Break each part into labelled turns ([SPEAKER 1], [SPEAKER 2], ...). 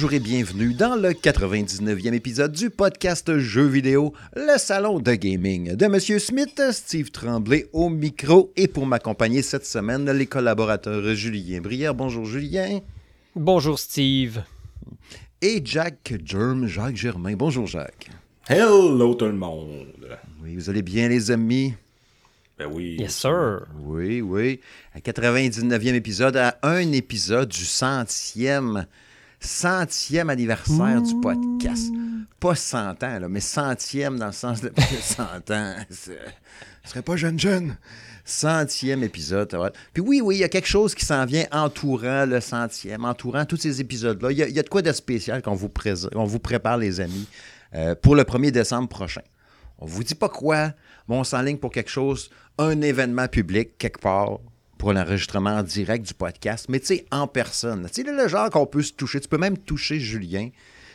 [SPEAKER 1] bonjour et bienvenue dans le 99e épisode du podcast Jeux vidéo, le salon de gaming de Monsieur Smith, Steve Tremblay au micro et pour m'accompagner cette semaine, les collaborateurs Julien Brière. Bonjour Julien.
[SPEAKER 2] Bonjour Steve.
[SPEAKER 1] Et Jack Germ, Jacques Germain. Bonjour Jacques.
[SPEAKER 3] Hello tout le monde.
[SPEAKER 1] Oui, vous allez bien les amis?
[SPEAKER 3] Ben oui.
[SPEAKER 2] Yes sir.
[SPEAKER 1] Oui, oui. À 99e épisode, à un épisode du centième centième anniversaire du podcast. Pas 100 ans, là, mais centième dans le sens de 100 ans. Ce serait pas jeune jeune. Centième épisode. Puis oui, oui, il y a quelque chose qui s'en vient entourant le centième, entourant tous ces épisodes-là. Il y, a- il y a de quoi de spécial qu'on vous, on vous prépare, les amis, euh, pour le 1er décembre prochain. On vous dit pas quoi, mais on s'enligne pour quelque chose, un événement public quelque part pour l'enregistrement en direct du podcast, mais tu sais, en personne. Tu sais, le genre qu'on peut se toucher. Tu peux même toucher Julien.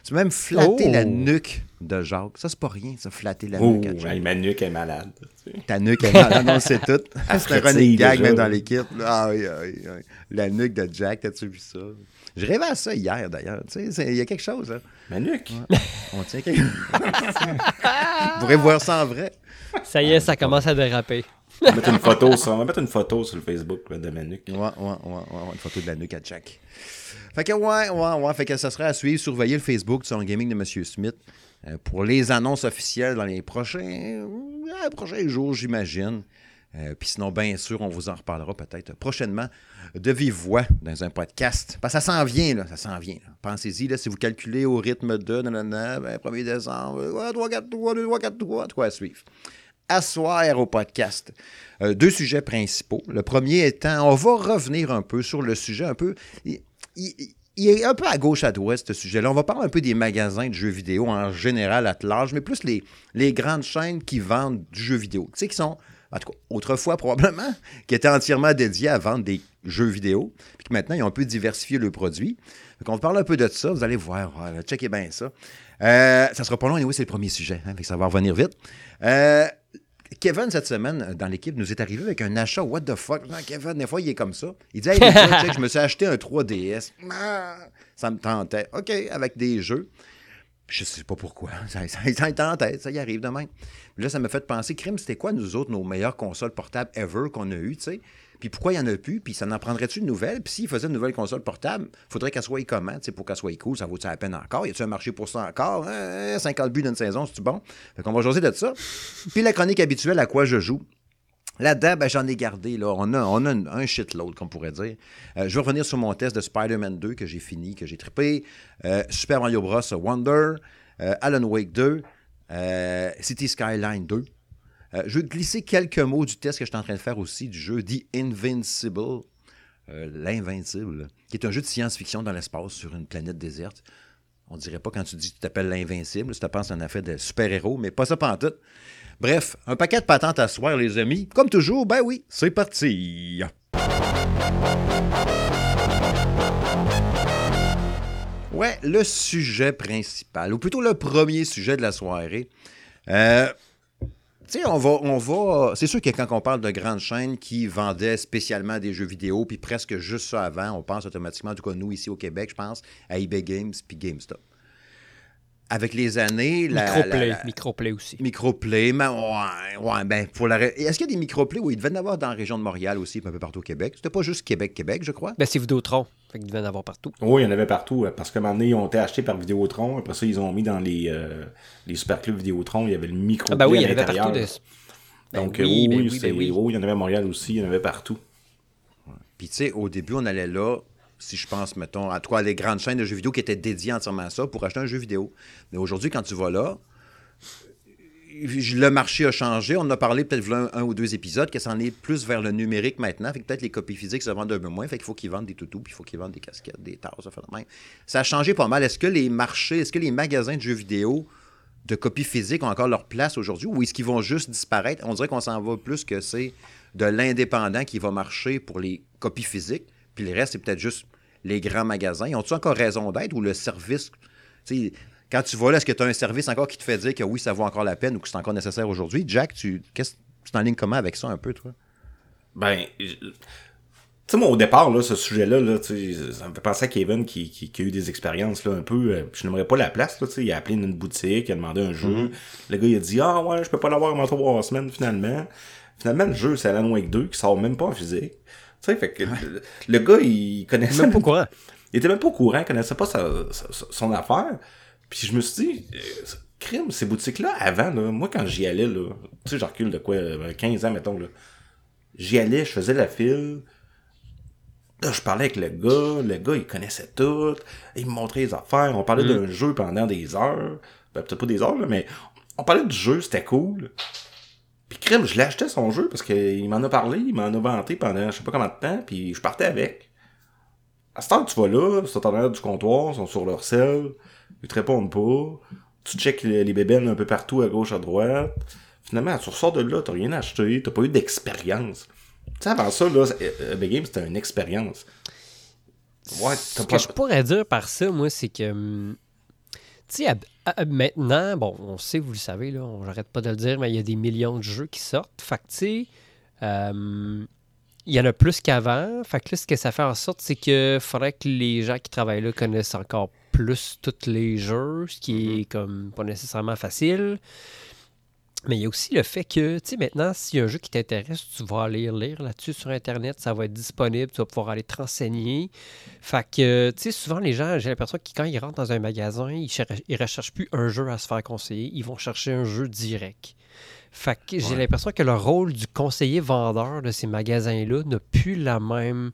[SPEAKER 1] Tu peux même flatter
[SPEAKER 2] Oh.
[SPEAKER 1] la nuque de Jacques. Ça, c'est pas rien, ça, flatter la
[SPEAKER 3] Oh,
[SPEAKER 1] nuque à Jacques.
[SPEAKER 3] ma nuque est malade. tu sais.
[SPEAKER 1] Ta nuque est malade, on sait tout. C'est un
[SPEAKER 3] frétille
[SPEAKER 1] running gag même dans l'équipe. Ah oui, ah oui, ah oui. La nuque de Jack, t'as-tu vu ça? Je rêvais à ça hier, d'ailleurs. Tu sais, il y a quelque chose, là.
[SPEAKER 3] Ma nuque?
[SPEAKER 1] On tient quelque Vous pourrez voir ça en vrai.
[SPEAKER 2] Ça y est, ça commence à déraper.
[SPEAKER 3] On va mettre une photo sur, on va mettre une photo sur le Facebook de ma nuque.
[SPEAKER 1] Ouais, ouais, ouais, ouais, une photo de la nuque à Jack. Fait que ouais, ouais, ouais, fait que ça serait à suivre, surveiller le Facebook du Salon Gaming de M. Smith euh, pour les annonces officielles dans les prochains, euh, prochains jours, j'imagine. Euh, Puis sinon, bien sûr, on vous en reparlera peut-être prochainement de vive voix dans un podcast. Parce que ça s'en vient, ça s'en vient. Pensez-y, là, si vous calculez au rythme de, nanana, ben, 1er décembre, ouais, 3, 4, 3, 2, 3, 4, 3, quoi à suivre asseoir au podcast. Euh, deux sujets principaux. Le premier étant, on va revenir un peu sur le sujet un peu. Il, est un peu à gauche, à droite, ce sujet-là. On va parler un peu des magasins de jeux vidéo en général, à large, mais plus les, grandes chaînes qui vendent du jeu vidéo. Tu sais, qui sont, en tout cas, autrefois probablement, qui étaient entièrement dédiés à vendre des jeux vidéo, puis que maintenant, ils ont un peu diversifié le produit. Donc, on parle un peu de ça. Vous allez voir, voilà, checkez bien ça. Euh, ça sera pas long, et oui, c'est le premier sujet, hein, ça va revenir vite. Euh, Kevin, cette semaine, dans l'équipe, nous est arrivé avec un achat what the fuck? Non, Kevin, des fois, il est comme ça. Il dit Hey, check, je me suis acheté un 3DS. Ah, ça me tentait. OK, avec des jeux. Je sais pas pourquoi. Ça, ça, tentait, ça y arrive de même. Là, ça m'a fait penser, Crime, c'était quoi, nous autres, nos meilleures consoles portables ever qu'on a eues, tu sais? Puis pourquoi il n'y en a plus? Puis ça n'en prendrait-tu une nouvelle? Puis s'il faisait une nouvelle console portable, faudrait qu'elle soit comment? Pour qu'elle soit cool, ça vaut-tu la peine encore? Y a-tu un marché pour ça encore? Hein, 50 buts d'une saison, c'est-tu bon? Fait qu'on va jaser de ça. Puis la chronique habituelle à quoi je joue. Là-dedans, ben, j'en ai gardé. Là. On a, a un, un shitload, qu'on pourrait dire. Euh, je vais revenir sur mon test de Spider-Man 2 que j'ai fini, que j'ai trippé. Euh, Super Mario Bros. Wonder. euh, Alan Wake 2. euh, City Skyline 2. Euh, je vais glisser quelques mots du test que je suis en train de faire aussi du jeu The Invincible. euh, L'Invincible, qui est un jeu de science-fiction dans l'espace sur une planète déserte. On dirait pas quand tu dis que tu t'appelles l'Invincible, tu te penses en affaire de super-héros, mais pas ça pantoute. Bref, un paquet de patentes à soir, les amis. Comme toujours, ben oui, c'est parti. Ouais, le sujet principal, ou plutôt le premier sujet de la soirée. Euh, tu sais, on va, on va. C'est sûr que quand on parle de grandes chaînes qui vendaient spécialement des jeux vidéo, puis presque juste ça avant, on pense automatiquement, en tout cas nous ici au Québec, je pense, à eBay Games puis GameStop. Avec les années, la,
[SPEAKER 2] Microplay,
[SPEAKER 1] la- la-
[SPEAKER 2] microplay aussi.
[SPEAKER 1] Microplay, mais ouais, ouais, ben, pour la. ré- Est-ce qu'il y a des microplays? Oui, il devait y en avoir dans la région de Montréal aussi, puis un peu partout au Québec? C'était pas juste Québec, Québec, je crois.
[SPEAKER 2] Ben, c'est Vidéotron. Fait qu'il devait en avoir partout.
[SPEAKER 3] Oui, il y en avait partout. euh, Parce qu'à un moment donné, ils ont été achetés par Vidéotron. Après ça, ils ont mis dans les, euh, les super clubs Vidéotron. Il y avait le micro
[SPEAKER 2] Ah, ben oui, il y en avait partout. De... Ben
[SPEAKER 3] Donc,
[SPEAKER 2] oui,
[SPEAKER 3] oui,
[SPEAKER 2] ben
[SPEAKER 3] oui,
[SPEAKER 2] oui,
[SPEAKER 3] c'est-
[SPEAKER 2] ben oui.
[SPEAKER 3] oui, il y en avait à Montréal aussi. Il y en avait partout.
[SPEAKER 1] Puis, tu sais, au début, on allait là, si je pense, mettons, à toi, les grandes chaînes de jeux vidéo qui étaient dédiées entièrement à ça pour acheter un jeu vidéo. Mais aujourd'hui, quand tu vas là, le marché a changé. On a parlé peut-être un, un ou deux épisodes, que ça en est plus vers le numérique maintenant. Fait que peut-être les copies physiques se vendent un peu moins. Fait qu'il faut qu'ils vendent des toutous, puis il faut qu'ils vendent des casquettes, des tasses, ça. Ça a changé pas mal. Est-ce que les marchés, est-ce que les magasins de jeux vidéo de copies physiques ont encore leur place aujourd'hui ou est-ce qu'ils vont juste disparaître? On dirait qu'on s'en va plus que c'est de l'indépendant qui va marcher pour les copies physiques, puis le reste, c'est peut-être juste les grands magasins. Ils ont-ils encore raison d'être ou le service? tu Quand tu vas là, est-ce que tu as un service encore qui te fait dire que oui, ça vaut encore la peine ou que c'est encore nécessaire aujourd'hui? Jack, tu qu'est-ce tu t'enlignes comment avec ça un peu, toi?
[SPEAKER 3] Ben, je- sais, moi, au départ, là, ce sujet-là, là, tu ça me fait penser à Kevin qui, qui, qui a eu des expériences là, un peu. euh, je n'aimerais pas la place, là, tu. Il a appelé une boutique, il a demandé un jeu. Le gars, il a dit Ah ouais, je peux pas l'avoir avant trois semaines, finalement. Finalement, le jeu, c'est Alan Wake 2 qui sort même pas en physique. Tu sais, fait que le, le gars, il connaissait
[SPEAKER 2] Même pas
[SPEAKER 3] il était même pas au courant, il connaissait pas sa- sa- son affaire. Puis je me suis dit, euh, crime, ces boutiques-là, avant, là, moi, quand j'y allais, là, tu sais, je recule de quoi, euh, 15 ans, mettons, là, j'y allais, je faisais la file, là, je parlais avec le gars, le gars, il connaissait tout, il me montrait les affaires, on parlait d'un jeu pendant des heures, ben, peut-être pas des heures, là, mais on parlait du jeu, c'était cool. Puis crime, je l'achetais son jeu parce qu'il m'en a parlé, il m'en a vanté pendant je sais pas combien de temps, puis je partais avec. À ce temps tu vas là, ils sont en arrière du comptoir, ils sont sur leur selle, ils te répondent pas, tu checkes les, bébènes un peu partout, à gauche, à droite. Finalement, tu ressors de là, t'as rien acheté, t'as pas eu d'expérience. Tu sais, avant ça, là, euh, Big Game, c'était une expérience. Ouais,
[SPEAKER 2] Ce
[SPEAKER 3] t'as
[SPEAKER 2] que
[SPEAKER 3] pas...
[SPEAKER 2] je pourrais dire par ça, moi, c'est que. Tu sais, maintenant, bon, on sait, vous le savez, là, on j'arrête pas de le dire, mais il y a des millions de jeux qui sortent. Fait que, tu sais, euh, il y en a plus qu'avant. Fait que là, ce que ça fait en sorte, c'est que faudrait que les gens qui travaillent là connaissent encore plus tous les jeux, ce qui est comme pas nécessairement facile. Mais il y a aussi le fait que, tu sais, maintenant, s'il y a un jeu qui t'intéresse, tu vas aller lire là-dessus sur Internet, ça va être disponible, tu vas pouvoir aller te renseigner. Fait que, tu sais, souvent, les gens, j'ai l'impression que quand ils rentrent dans un magasin, ils ne recherchent plus un jeu à se faire conseiller, ils vont chercher un jeu direct. Fait que j'ai l'impression que le rôle du conseiller vendeur de ces magasins-là n'a plus la même.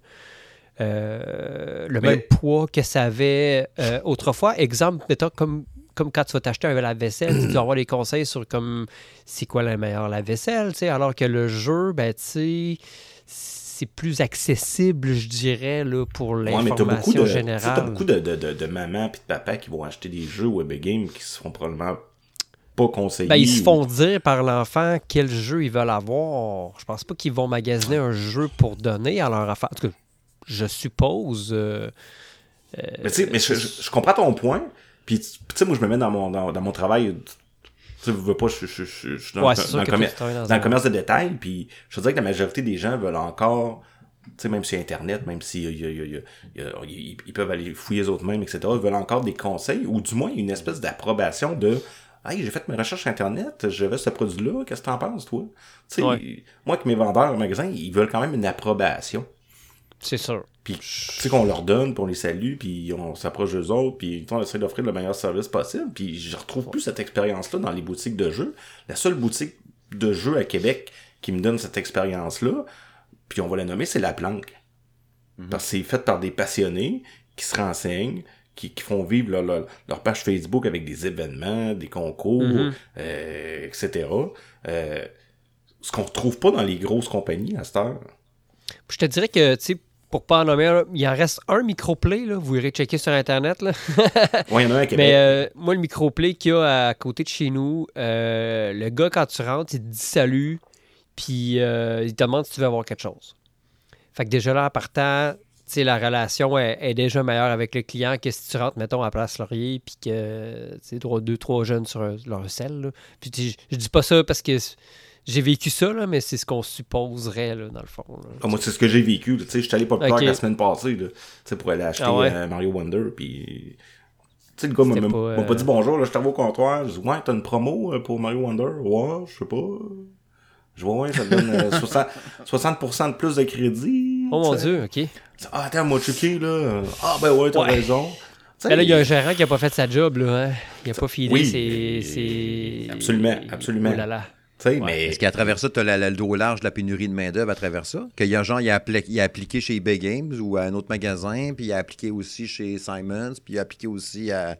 [SPEAKER 2] euh, le
[SPEAKER 3] Mais-
[SPEAKER 2] même poids que ça avait euh, autrefois. Exemple, mettons, comme, comme quand tu vas t'acheter un lave-vaisselle, tu dois avoir des conseils sur comme c'est quoi la meilleure lave-vaisselle, tu sais, alors que le jeu, ben, tu sais, c'est plus accessible, je dirais, là, pour
[SPEAKER 3] Ouais, beaucoup
[SPEAKER 2] l'information
[SPEAKER 3] de, sais,
[SPEAKER 2] générale.
[SPEAKER 3] t'as beaucoup de, de, de, de mamans et de papas qui vont acheter des jeux Web Game qui se font probablement pas conseiller.
[SPEAKER 2] Ben, ils se
[SPEAKER 3] ou-
[SPEAKER 2] font dire par l'enfant quel jeu ils veulent avoir. Je pense pas qu'ils vont magasiner un jeu pour donner à leur enfant. En tout cas, je suppose. euh,
[SPEAKER 3] Mais, mais je, je- je comprends ton point. Puis, tu sais, moi, je me mets dans mon, dans, dans mon travail. Tu sais, je veux pas, je, je, je, je suis dans,
[SPEAKER 2] Ouais,
[SPEAKER 3] le- dans le commer-
[SPEAKER 2] dans un-
[SPEAKER 3] le commerce de détail. Puis, je veux dire que la majorité des gens veulent encore, tu sais, même sur Internet, même si y a- ils peuvent aller fouiller eux mêmes, etc., ils veulent encore des conseils ou du moins une espèce d'approbation de Hey, j'ai fait mes recherches Internet, je vais ce produit-là, qu'est-ce que t'en penses, toi? Tu sais,
[SPEAKER 2] Ouais.
[SPEAKER 3] moi, que mes vendeurs au magasin, ils veulent quand même une approbation.
[SPEAKER 2] C'est sûr.
[SPEAKER 3] Puis, tu sais qu'on leur donne, puis on les salue, puis on s'approche d'eux autres, puis on essaie d'offrir le meilleur service possible. Puis je retrouve plus cette expérience-là dans les boutiques de jeux. La seule boutique de jeux à Québec qui me donne cette expérience-là, puis on va la nommer, c'est La Planque. Parce que c'est fait par des passionnés qui se renseignent, qui, qui font vivre leur, leur- leur page Facebook avec des événements, des concours,
[SPEAKER 2] Mhm.
[SPEAKER 3] euh, etc. Euh, ce qu'on retrouve pas dans les grosses compagnies à cette heure.
[SPEAKER 2] Je te dirais que, tu sais, pour pas en nommer un, il en reste un microplay, là. Vous irez checker sur Internet, là.
[SPEAKER 3] Ouais, il y en a un à Québec.
[SPEAKER 2] Mais euh, moi, le microplay qu'il y a à côté de chez nous, euh, le gars, quand tu rentres, il te dit salut, puis euh, il te demande si tu veux avoir quelque chose. Fait que déjà là, en partant, la relation est, est déjà meilleure avec le client que si tu rentres, mettons, à Place Laurier, puis que, tu sais, deux, trois jeunes sur leur selle. Puis je dis pas ça parce que j'ai vécu ça, là, mais c'est ce qu'on supposerait, là, dans le fond. là.
[SPEAKER 3] Ah, moi, c'est ce que j'ai vécu. là. Tu sais, je suis allé pas plus tard
[SPEAKER 2] Ok.
[SPEAKER 3] la semaine passée, là, pour aller acheter
[SPEAKER 2] Ah ouais?
[SPEAKER 3] euh, Mario Wonder, puis... Tu sais, le gars m'a
[SPEAKER 2] pas,
[SPEAKER 3] m'a pas
[SPEAKER 2] euh,
[SPEAKER 3] dit bonjour, là, je t'arrive au comptoir. Je dis, ouais, t'as une promo euh, pour Mario Wonder? Ouais, je sais pas. Je vois, ouais, ça te donne euh, 60, 60% de plus de crédit.
[SPEAKER 2] Oh mon. Dieu, OK.
[SPEAKER 3] Ah, attends, moi, checké, là. Ah, ben ouais, t'as
[SPEAKER 2] Ouais.
[SPEAKER 3] raison.
[SPEAKER 2] Ben là, il y a un gérant qui a pas fait sa job, là. Hein? Il a pas filé
[SPEAKER 3] Oui,
[SPEAKER 2] ses,
[SPEAKER 3] absolument, absolument.
[SPEAKER 2] Oh là là.
[SPEAKER 3] Mais...
[SPEAKER 1] Est-ce qu'à travers ça, tu as le dos large de la pénurie de main-d'œuvre à travers ça? Qu'il y a un genre, il a, appli- il a appliqué chez eBay Games ou à un autre magasin, puis il a appliqué aussi chez Simons, puis il a appliqué aussi à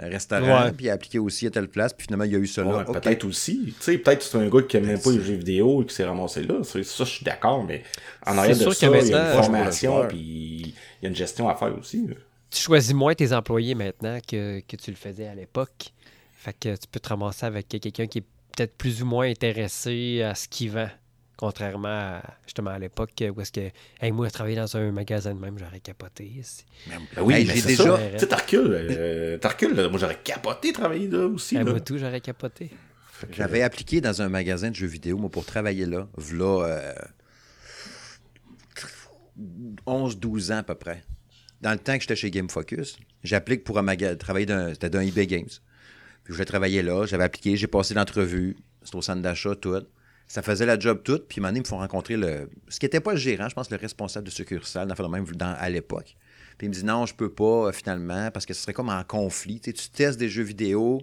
[SPEAKER 1] un restaurant,
[SPEAKER 2] Ouais.
[SPEAKER 1] puis il a appliqué aussi à telle place, puis finalement, il y a eu cela.
[SPEAKER 3] Ouais. Peut-être aussi. Tu sais, peut-être que c'est un gars qui même pas les jeux vidéo et qui s'est ramassé là. Ça, je suis d'accord, mais en arrière de ça, il y a une formation, puis il y a une gestion à faire aussi. là.
[SPEAKER 2] Tu choisis moins tes employés maintenant que, que tu le faisais à l'époque. Fait que tu peux te ramasser avec quelqu'un qui est peut-être plus ou moins intéressé à ce qu'il vend. Contrairement à, justement à l'époque où est-ce que hey, moi travailler dans un magasin de même, j'aurais capoté. c'est-
[SPEAKER 3] Ben oui,
[SPEAKER 1] Hey,
[SPEAKER 3] mais
[SPEAKER 1] j'ai
[SPEAKER 3] c'est
[SPEAKER 1] déjà-
[SPEAKER 3] ça. Tu sais, t'as recul. euh. Moi, j'aurais capoté travailler là aussi. Là.
[SPEAKER 2] moi tout, j'aurais capoté.
[SPEAKER 1] J'avais appliqué dans un magasin de jeux vidéo, moi, pour travailler là. V'là, euh, 11-12 ans à peu près. Dans le temps que j'étais chez Game Focus, j'applique pour un maga- travailler dans, c'était dans eBay Games. Puis je voulais travailler là, j'avais appliqué, j'ai passé l'entrevue, c'était au centre d'achat, tout. Ça faisait la job toute, puis maintenant, ils me font rencontrer le. Ce qui n'était pas le gérant, je pense, le responsable de succursale, dans le même dans- à l'époque. Puis il me dit non, je peux pas, euh, finalement, parce que ce serait comme en conflit. Tu sais, tu testes des jeux vidéo,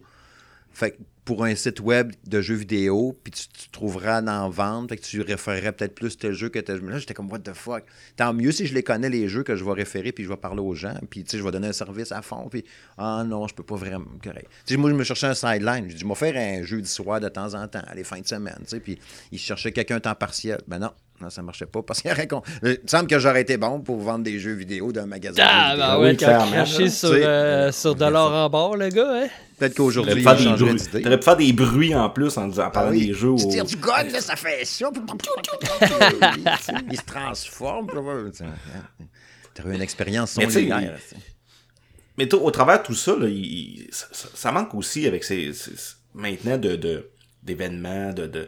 [SPEAKER 1] fait que pour un site web de jeux vidéo, puis tu, tu trouveras en vente, fait que tu référerais peut-être plus tel jeu que tel jeu. Là, j'étais comme, what the fuck? Tant mieux si je les connais, les jeux, que je vais référer, puis je vais parler aux gens, puis tu sais, je vais donner un service à fond, puis ah non, je peux pas vraiment. Correct. Tu moi, je me cherchais un sideline. Je dis, je vais faire un jeudi soir de temps en temps, les fins de semaine, tu sais, puis il cherchait quelqu'un temps partiel. Ben non. Non, ça marchait pas parce qu'il con- Il me semble que j'aurais été bon pour vendre des jeux vidéo d'un magasin. de
[SPEAKER 2] Ah,
[SPEAKER 1] jeux
[SPEAKER 2] bah ouais,
[SPEAKER 3] oui,
[SPEAKER 2] quand
[SPEAKER 3] clairement,
[SPEAKER 2] craché sur,
[SPEAKER 1] Tu sais.
[SPEAKER 2] euh, sur de l'or en bord, le gars, hein?
[SPEAKER 1] Peut-être qu'aujourd'hui, il
[SPEAKER 3] faire des bruits. T'aurais pu faire des bruits en plus en, disant, en parlant
[SPEAKER 1] Ah oui.
[SPEAKER 3] des jeux.
[SPEAKER 1] Tu
[SPEAKER 3] au-
[SPEAKER 1] tires du gun, là, ça fait ça. il se transforme. Tu as eu une expérience
[SPEAKER 3] Mais tu sais,
[SPEAKER 1] singulière.
[SPEAKER 3] Mais toi, au travers de tout ça, là, il- ça, manque aussi avec ces, maintenant de de- d'événements, de, de,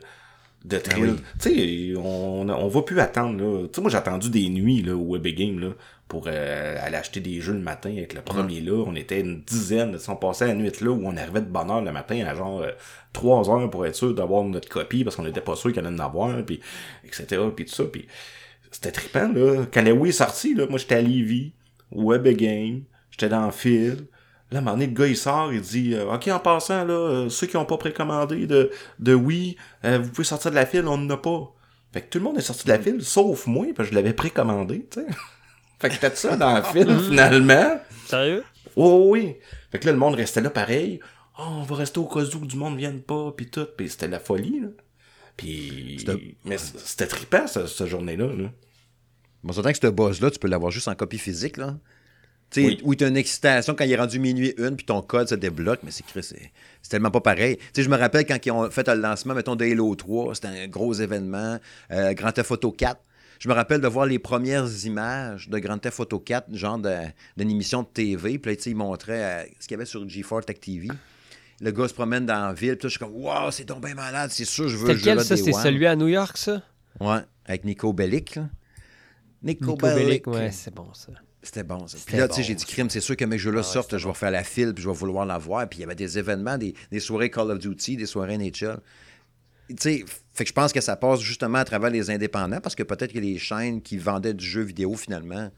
[SPEAKER 3] de thrills.
[SPEAKER 1] oui.
[SPEAKER 3] Tu sais, on, on va plus attendre. Là. Tu sais, moi, j'ai attendu des nuits là, au Web Game là, pour euh, aller acheter des jeux le matin avec le premier là. On était une dizaine. On passait la nuit là où on arrivait de bonne heure le matin à genre euh, 3 heures pour être sûr d'avoir notre copie parce qu'on n'était pas sûr qu'il allait en avoir, puis etc. Puis tout ça. Puis c'était trippant, là. Quand le Wii est sorti, là, moi, j'étais à Lévis, au Web Game, j'étais dans le fil. Là, à un moment donné, le gars, il sort, il dit euh, OK, en passant, là, euh, ceux qui n'ont pas précommandé de, de Wii, euh, vous pouvez sortir de la file, on n'en a pas. Fait que tout le monde est sorti de la file, sauf moi, parce que je l'avais précommandé, tu sais. fait que j'étais ça dans la file, finalement.
[SPEAKER 2] Sérieux?
[SPEAKER 3] Oh oui! Fait que là, le monde restait là pareil. Oh, on va rester au cas où du monde vienne pas, pis tout. Pis c'était la folie, là. Pis...
[SPEAKER 1] C'était-
[SPEAKER 3] Mais c'était trippant, ce- cette journée-là, là.
[SPEAKER 1] Bon, c'est que ce buzz-là, tu peux l'avoir juste en copie physique, là.
[SPEAKER 3] Oui.
[SPEAKER 1] où tu as une excitation quand il est rendu minuit une, puis ton code se débloque, mais c'est tellement pas pareil. Je me rappelle quand ils ont fait le lancement, mettons, de Halo 3, c'était un gros événement, euh, Grand Theft Auto 4. Je me rappelle de voir les premières images de Grand Theft Auto 4, genre d'une émission de TV, puis là, ils montraient euh, ce qu'il y avait sur G4 Tech TV. Le gars se promène dans la ville, puis là, je suis comme, wow, c'est bien malade, c'est sûr, je veux
[SPEAKER 2] lequel, ça?
[SPEAKER 1] Day
[SPEAKER 2] C'est celui à New York, ça?
[SPEAKER 1] Ouais, avec Nico Bellic. là. Nico,
[SPEAKER 2] Nico Bellic,
[SPEAKER 1] Bellic.
[SPEAKER 2] ouais, c'est bon, ça.
[SPEAKER 1] C'était bon, ça. Puis là, tu sais,
[SPEAKER 2] bon,
[SPEAKER 1] j'ai dit, crime, c'est sûr que mes jeux-là
[SPEAKER 2] Ah
[SPEAKER 1] sortent, je vais faire la file, puis je vais vouloir la voir. Puis il y avait des événements, des, des soirées Call of Duty, des soirées NHL. Tu sais, fait que je pense que ça passe justement à travers les indépendants, parce que peut-être que les chaînes qui vendaient du jeu vidéo, finalement,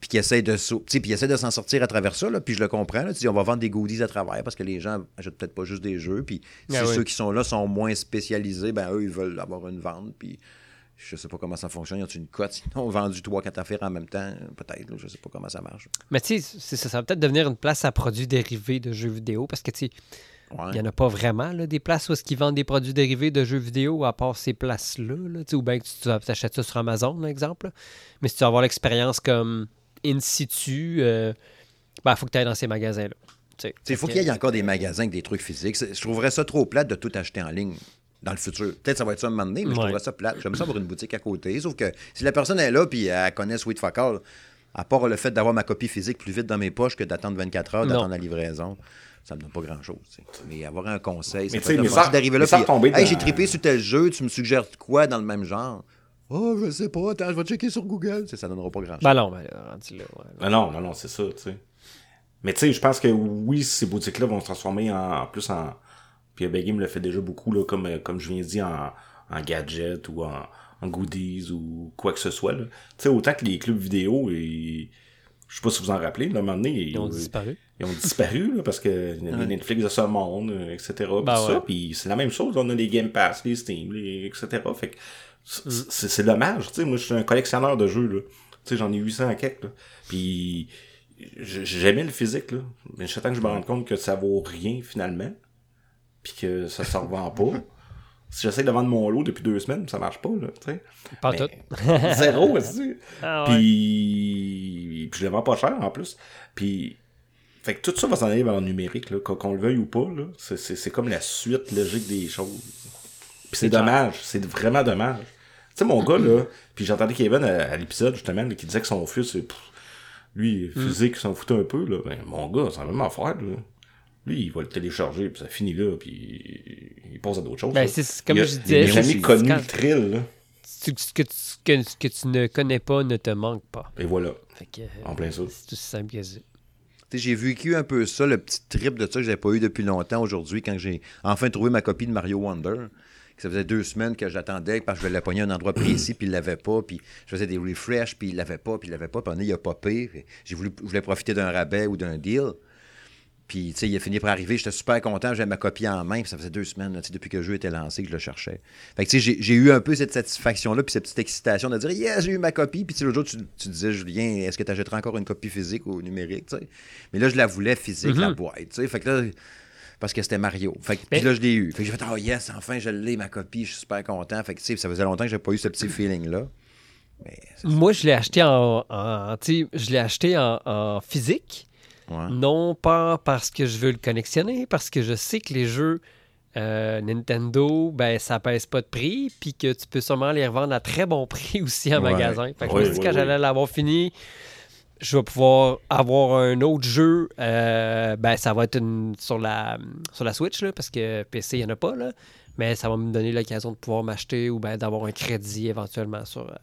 [SPEAKER 1] puis qui essayent de, puis essaient de s'en sortir à travers ça, là, puis je le comprends. Là, tu dis, on va vendre des goodies à travers, parce que les gens achètent peut-être pas juste des jeux, puis si
[SPEAKER 2] Ah oui.
[SPEAKER 1] ceux qui sont là sont moins spécialisés, ben eux, ils veulent avoir une vente, puis... Je sais pas comment ça fonctionne. Y a une cote? Ils ont vendu trois, quatre affaires en même temps. Peut-être. Je sais pas comment ça marche.
[SPEAKER 2] Mais tu sais, ça, ça va peut-être devenir une place à produits dérivés de jeux vidéo parce que tu sais,
[SPEAKER 1] Ouais.
[SPEAKER 2] il n'y en a pas vraiment là, des places où est-ce qu'ils vendent des produits dérivés de jeux vidéo à part ces places-là. Là, ou bien que tu achètes ça sur Amazon, par exemple. là. Mais si tu veux avoir l'expérience comme in situ, il faut que tu ailles dans ces magasins-là.
[SPEAKER 1] Il faut qu'il y ait encore des magasins avec des trucs physiques. Je trouverais ça trop plate de tout acheter en ligne dans le futur. Peut-être ça va être ça un moment donné, mais je trouverais ça plate. J'aime ça avoir une boutique à côté. Sauf que si la personne est là et elle connaît Sweet Fuck All, à part le fait d'avoir ma copie physique plus vite dans mes poches que d'attendre 24 heures, d'attendre la livraison, ça me donne pas grand-chose. tu sais. Mais avoir un conseil, ça
[SPEAKER 3] Mais ça-
[SPEAKER 1] d'arriver là puis, Hey,
[SPEAKER 3] dans-
[SPEAKER 1] j'ai trippé sur tel jeu, tu me suggères quoi dans le même genre? Oh, je sais pas, attends, je vais checker sur Google. Tu sais, Ça donnera pas grand-chose.
[SPEAKER 2] Ben non, ben là, rendu là, ouais.
[SPEAKER 3] Non, non, non, non, c'est ça, tu sais. Mais tu sais, je pense que oui, ces boutiques-là vont se transformer en, en plus en. Puis Epic Game le fait déjà beaucoup, là, comme, euh, comme je viens de dire, en, en gadget ou en, en goodies ou quoi que ce soit. Tu sais, autant que les clubs vidéo, et, je sais pas si vous en rappelez, là, à un moment donné,
[SPEAKER 2] Ils ont
[SPEAKER 3] euh,
[SPEAKER 2] disparu.
[SPEAKER 3] ils ont disparu là, parce que les Netflix de ce monde, euh, etc. puis
[SPEAKER 2] Ben
[SPEAKER 3] ça,
[SPEAKER 2] ouais.
[SPEAKER 3] puis c'est la même chose. On a les Game Pass, les Steam, les, etc. Fait que
[SPEAKER 2] Mm.
[SPEAKER 3] c'est- dommage. Tu sais, moi, je suis un collectionneur de jeux. Là. Tu sais, j'en ai 800 à quelques. Là. Puis j'aimais le physique. Là. Mais je que je me rends compte que ça vaut rien finalement. Puis que ça se revend pas. Si j'essaie de vendre mon lot depuis deux semaines, ça marche pas. Là, tu sais.
[SPEAKER 2] Pas
[SPEAKER 3] Mais-
[SPEAKER 2] tout.
[SPEAKER 3] Zéro, aussi.
[SPEAKER 2] Ah ouais.
[SPEAKER 3] Puis, puis je le vends pas cher en plus. Puis, fait que tout ça va s'en aller vers le numérique, là, qu'on le veuille ou pas. là. C'est- comme la suite logique des choses. Puis c'est dommage, c'est vraiment dommage. Tu sais, mon gars, là, puis j'entendais Kevin à, à l'épisode, justement, qui disait que son fils, lui,
[SPEAKER 2] Mm.
[SPEAKER 3] physique, s'en foutait un peu, là. Ben, mon gars, c'est la même affaire, là. Lui, il va le télécharger, puis ça finit là, puis il passe à d'autres choses.
[SPEAKER 2] Ben, c'est- comme
[SPEAKER 3] il a,
[SPEAKER 2] je disais,
[SPEAKER 3] jamais
[SPEAKER 2] c'est-
[SPEAKER 3] connu
[SPEAKER 2] quand-
[SPEAKER 3] le thrill, là.
[SPEAKER 2] ce que, tu, que, que tu ne connais pas ne te manque pas.
[SPEAKER 3] Et voilà,
[SPEAKER 2] Fait que, euh,
[SPEAKER 3] en plein ça.
[SPEAKER 2] c'est aussi simple que ça.
[SPEAKER 1] Tu sais, J'ai vécu un peu ça, le petit trip de ça que j'avais pas eu depuis longtemps aujourd'hui, quand j'ai enfin trouvé ma copie de Mario Wonder. Ça faisait deux semaines que j'attendais parce que je l'ai pogné à un endroit précis, puis il l'avait pas, puis je faisais des refresh, puis il l'avait pas, puis il l'avait pas, puis il a popé. J'ai voulu, je voulais profiter d'un rabais ou d'un deal. Puis, tu sais, il a fini par arriver. J'étais super content. J'avais ma copie en main. Puis ça faisait deux semaines, là, tu sais, depuis que le jeu était lancé, que je le cherchais. Fait que, tu sais, j'ai- eu un peu cette satisfaction-là, puis cette petite excitation de dire, yes, j'ai eu ma copie. Puis, tu sais, l'autre jour, tu, tu disais, Julien, est-ce que tu achèteras encore une copie physique ou numérique, tu sais? Mais là, je la voulais physique, la
[SPEAKER 2] Mhm.
[SPEAKER 1] boîte, tu sais. Fait que là, parce que c'était Mario. Fait que, puis là, je l'ai eu. Fait que j'ai fait, oh yes, enfin, je l'ai, ma copie. Je suis super content. Fait que, tu sais, ça faisait longtemps que j'ai pas eu ce petit feeling-là.
[SPEAKER 2] Moi, je l'ai acheté en, en- tu sais, je l'ai acheté en, en physique.
[SPEAKER 1] Ouais.
[SPEAKER 2] Non pas parce que je veux le collectionner, parce que je sais que les jeux euh, Nintendo, ben ça pèse pas de prix, puis que tu peux sûrement les revendre à très bon prix aussi en
[SPEAKER 1] Ouais.
[SPEAKER 2] magasin. Fait que je
[SPEAKER 3] Oui,
[SPEAKER 2] me dis
[SPEAKER 3] oui,
[SPEAKER 2] quand
[SPEAKER 3] oui.
[SPEAKER 2] j'allais l'avoir fini, je vais pouvoir avoir un autre jeu. euh, ben ça va être une- sur la sur la Switch là, parce que PC il y en a pas là, mais ça va me donner l'occasion de pouvoir m'acheter ou ben d'avoir un crédit éventuellement sur euh,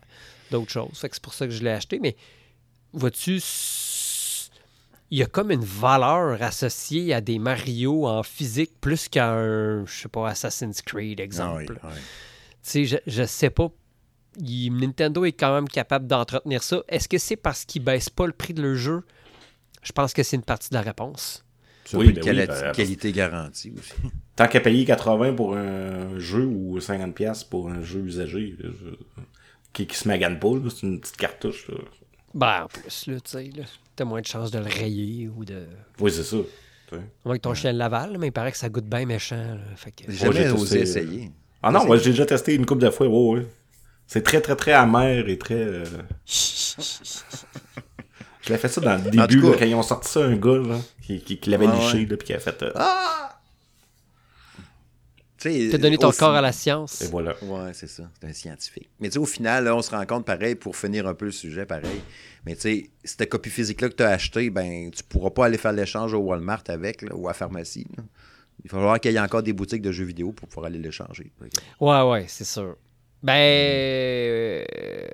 [SPEAKER 2] d'autres choses. Fait que c'est pour ça que je l'ai acheté, mais vois-tu, il y a comme une valeur associée à des Mario en physique plus qu'à un, je sais pas, Assassin's Creed,
[SPEAKER 1] Ah
[SPEAKER 2] exemple.
[SPEAKER 1] oui, ouais.
[SPEAKER 2] Tu sais, je, je sais pas. il- Nintendo est quand même capable d'entretenir ça. Est-ce que c'est parce qu'ils baissent pas le prix de leur jeu? Je pense que c'est une partie de la réponse.
[SPEAKER 3] Oui,
[SPEAKER 1] un peu
[SPEAKER 3] ben oui, ben,
[SPEAKER 1] qualité garantie aussi.
[SPEAKER 3] Tant qu'à payer 80 pour un jeu ou 50$ piastres pour un jeu usagé, je- qui, qui se magane pas, c'est une petite cartouche. là.
[SPEAKER 2] Ben, en plus, là, tu sais, là, t'as moins de chances de le rayer ou de.
[SPEAKER 3] Oui, c'est ça. sais.
[SPEAKER 2] Moi, avec ton chien Laval, mais il paraît que ça goûte bien méchant. là. Fait que...
[SPEAKER 1] J'ai jamais osé
[SPEAKER 3] testé, euh,
[SPEAKER 1] essayer.
[SPEAKER 3] Ah non, moi j'ai déjà testé une couple de fois. Ouais, ouais. C'est très, très, très amer et très. euh, Je l'ai fait ça dans le début,
[SPEAKER 1] tout cas-
[SPEAKER 3] là, quand ils ont sorti ça, un gars là, qui, qui, qui l'avait liché,
[SPEAKER 1] ouais.
[SPEAKER 3] là, puis qui a fait. euh, Ah!
[SPEAKER 1] Tu
[SPEAKER 2] T'as donné ton corps
[SPEAKER 1] fin-
[SPEAKER 2] à la science.
[SPEAKER 3] Et voilà.
[SPEAKER 1] Ouais, c'est ça. C'est un scientifique. Mais tu sais, au final, là, on se rend compte, pareil, pour finir un peu le sujet, pareil. Mais tu sais, cette copie physique-là que tu as achetée, ben, tu pourras pas aller faire l'échange au Walmart avec, là, ou à la pharmacie. là. Il va falloir qu'il y ait encore des boutiques de jeux vidéo pour pouvoir aller l'échanger.
[SPEAKER 2] Ouais, ouais, c'est sûr. Ben. euh,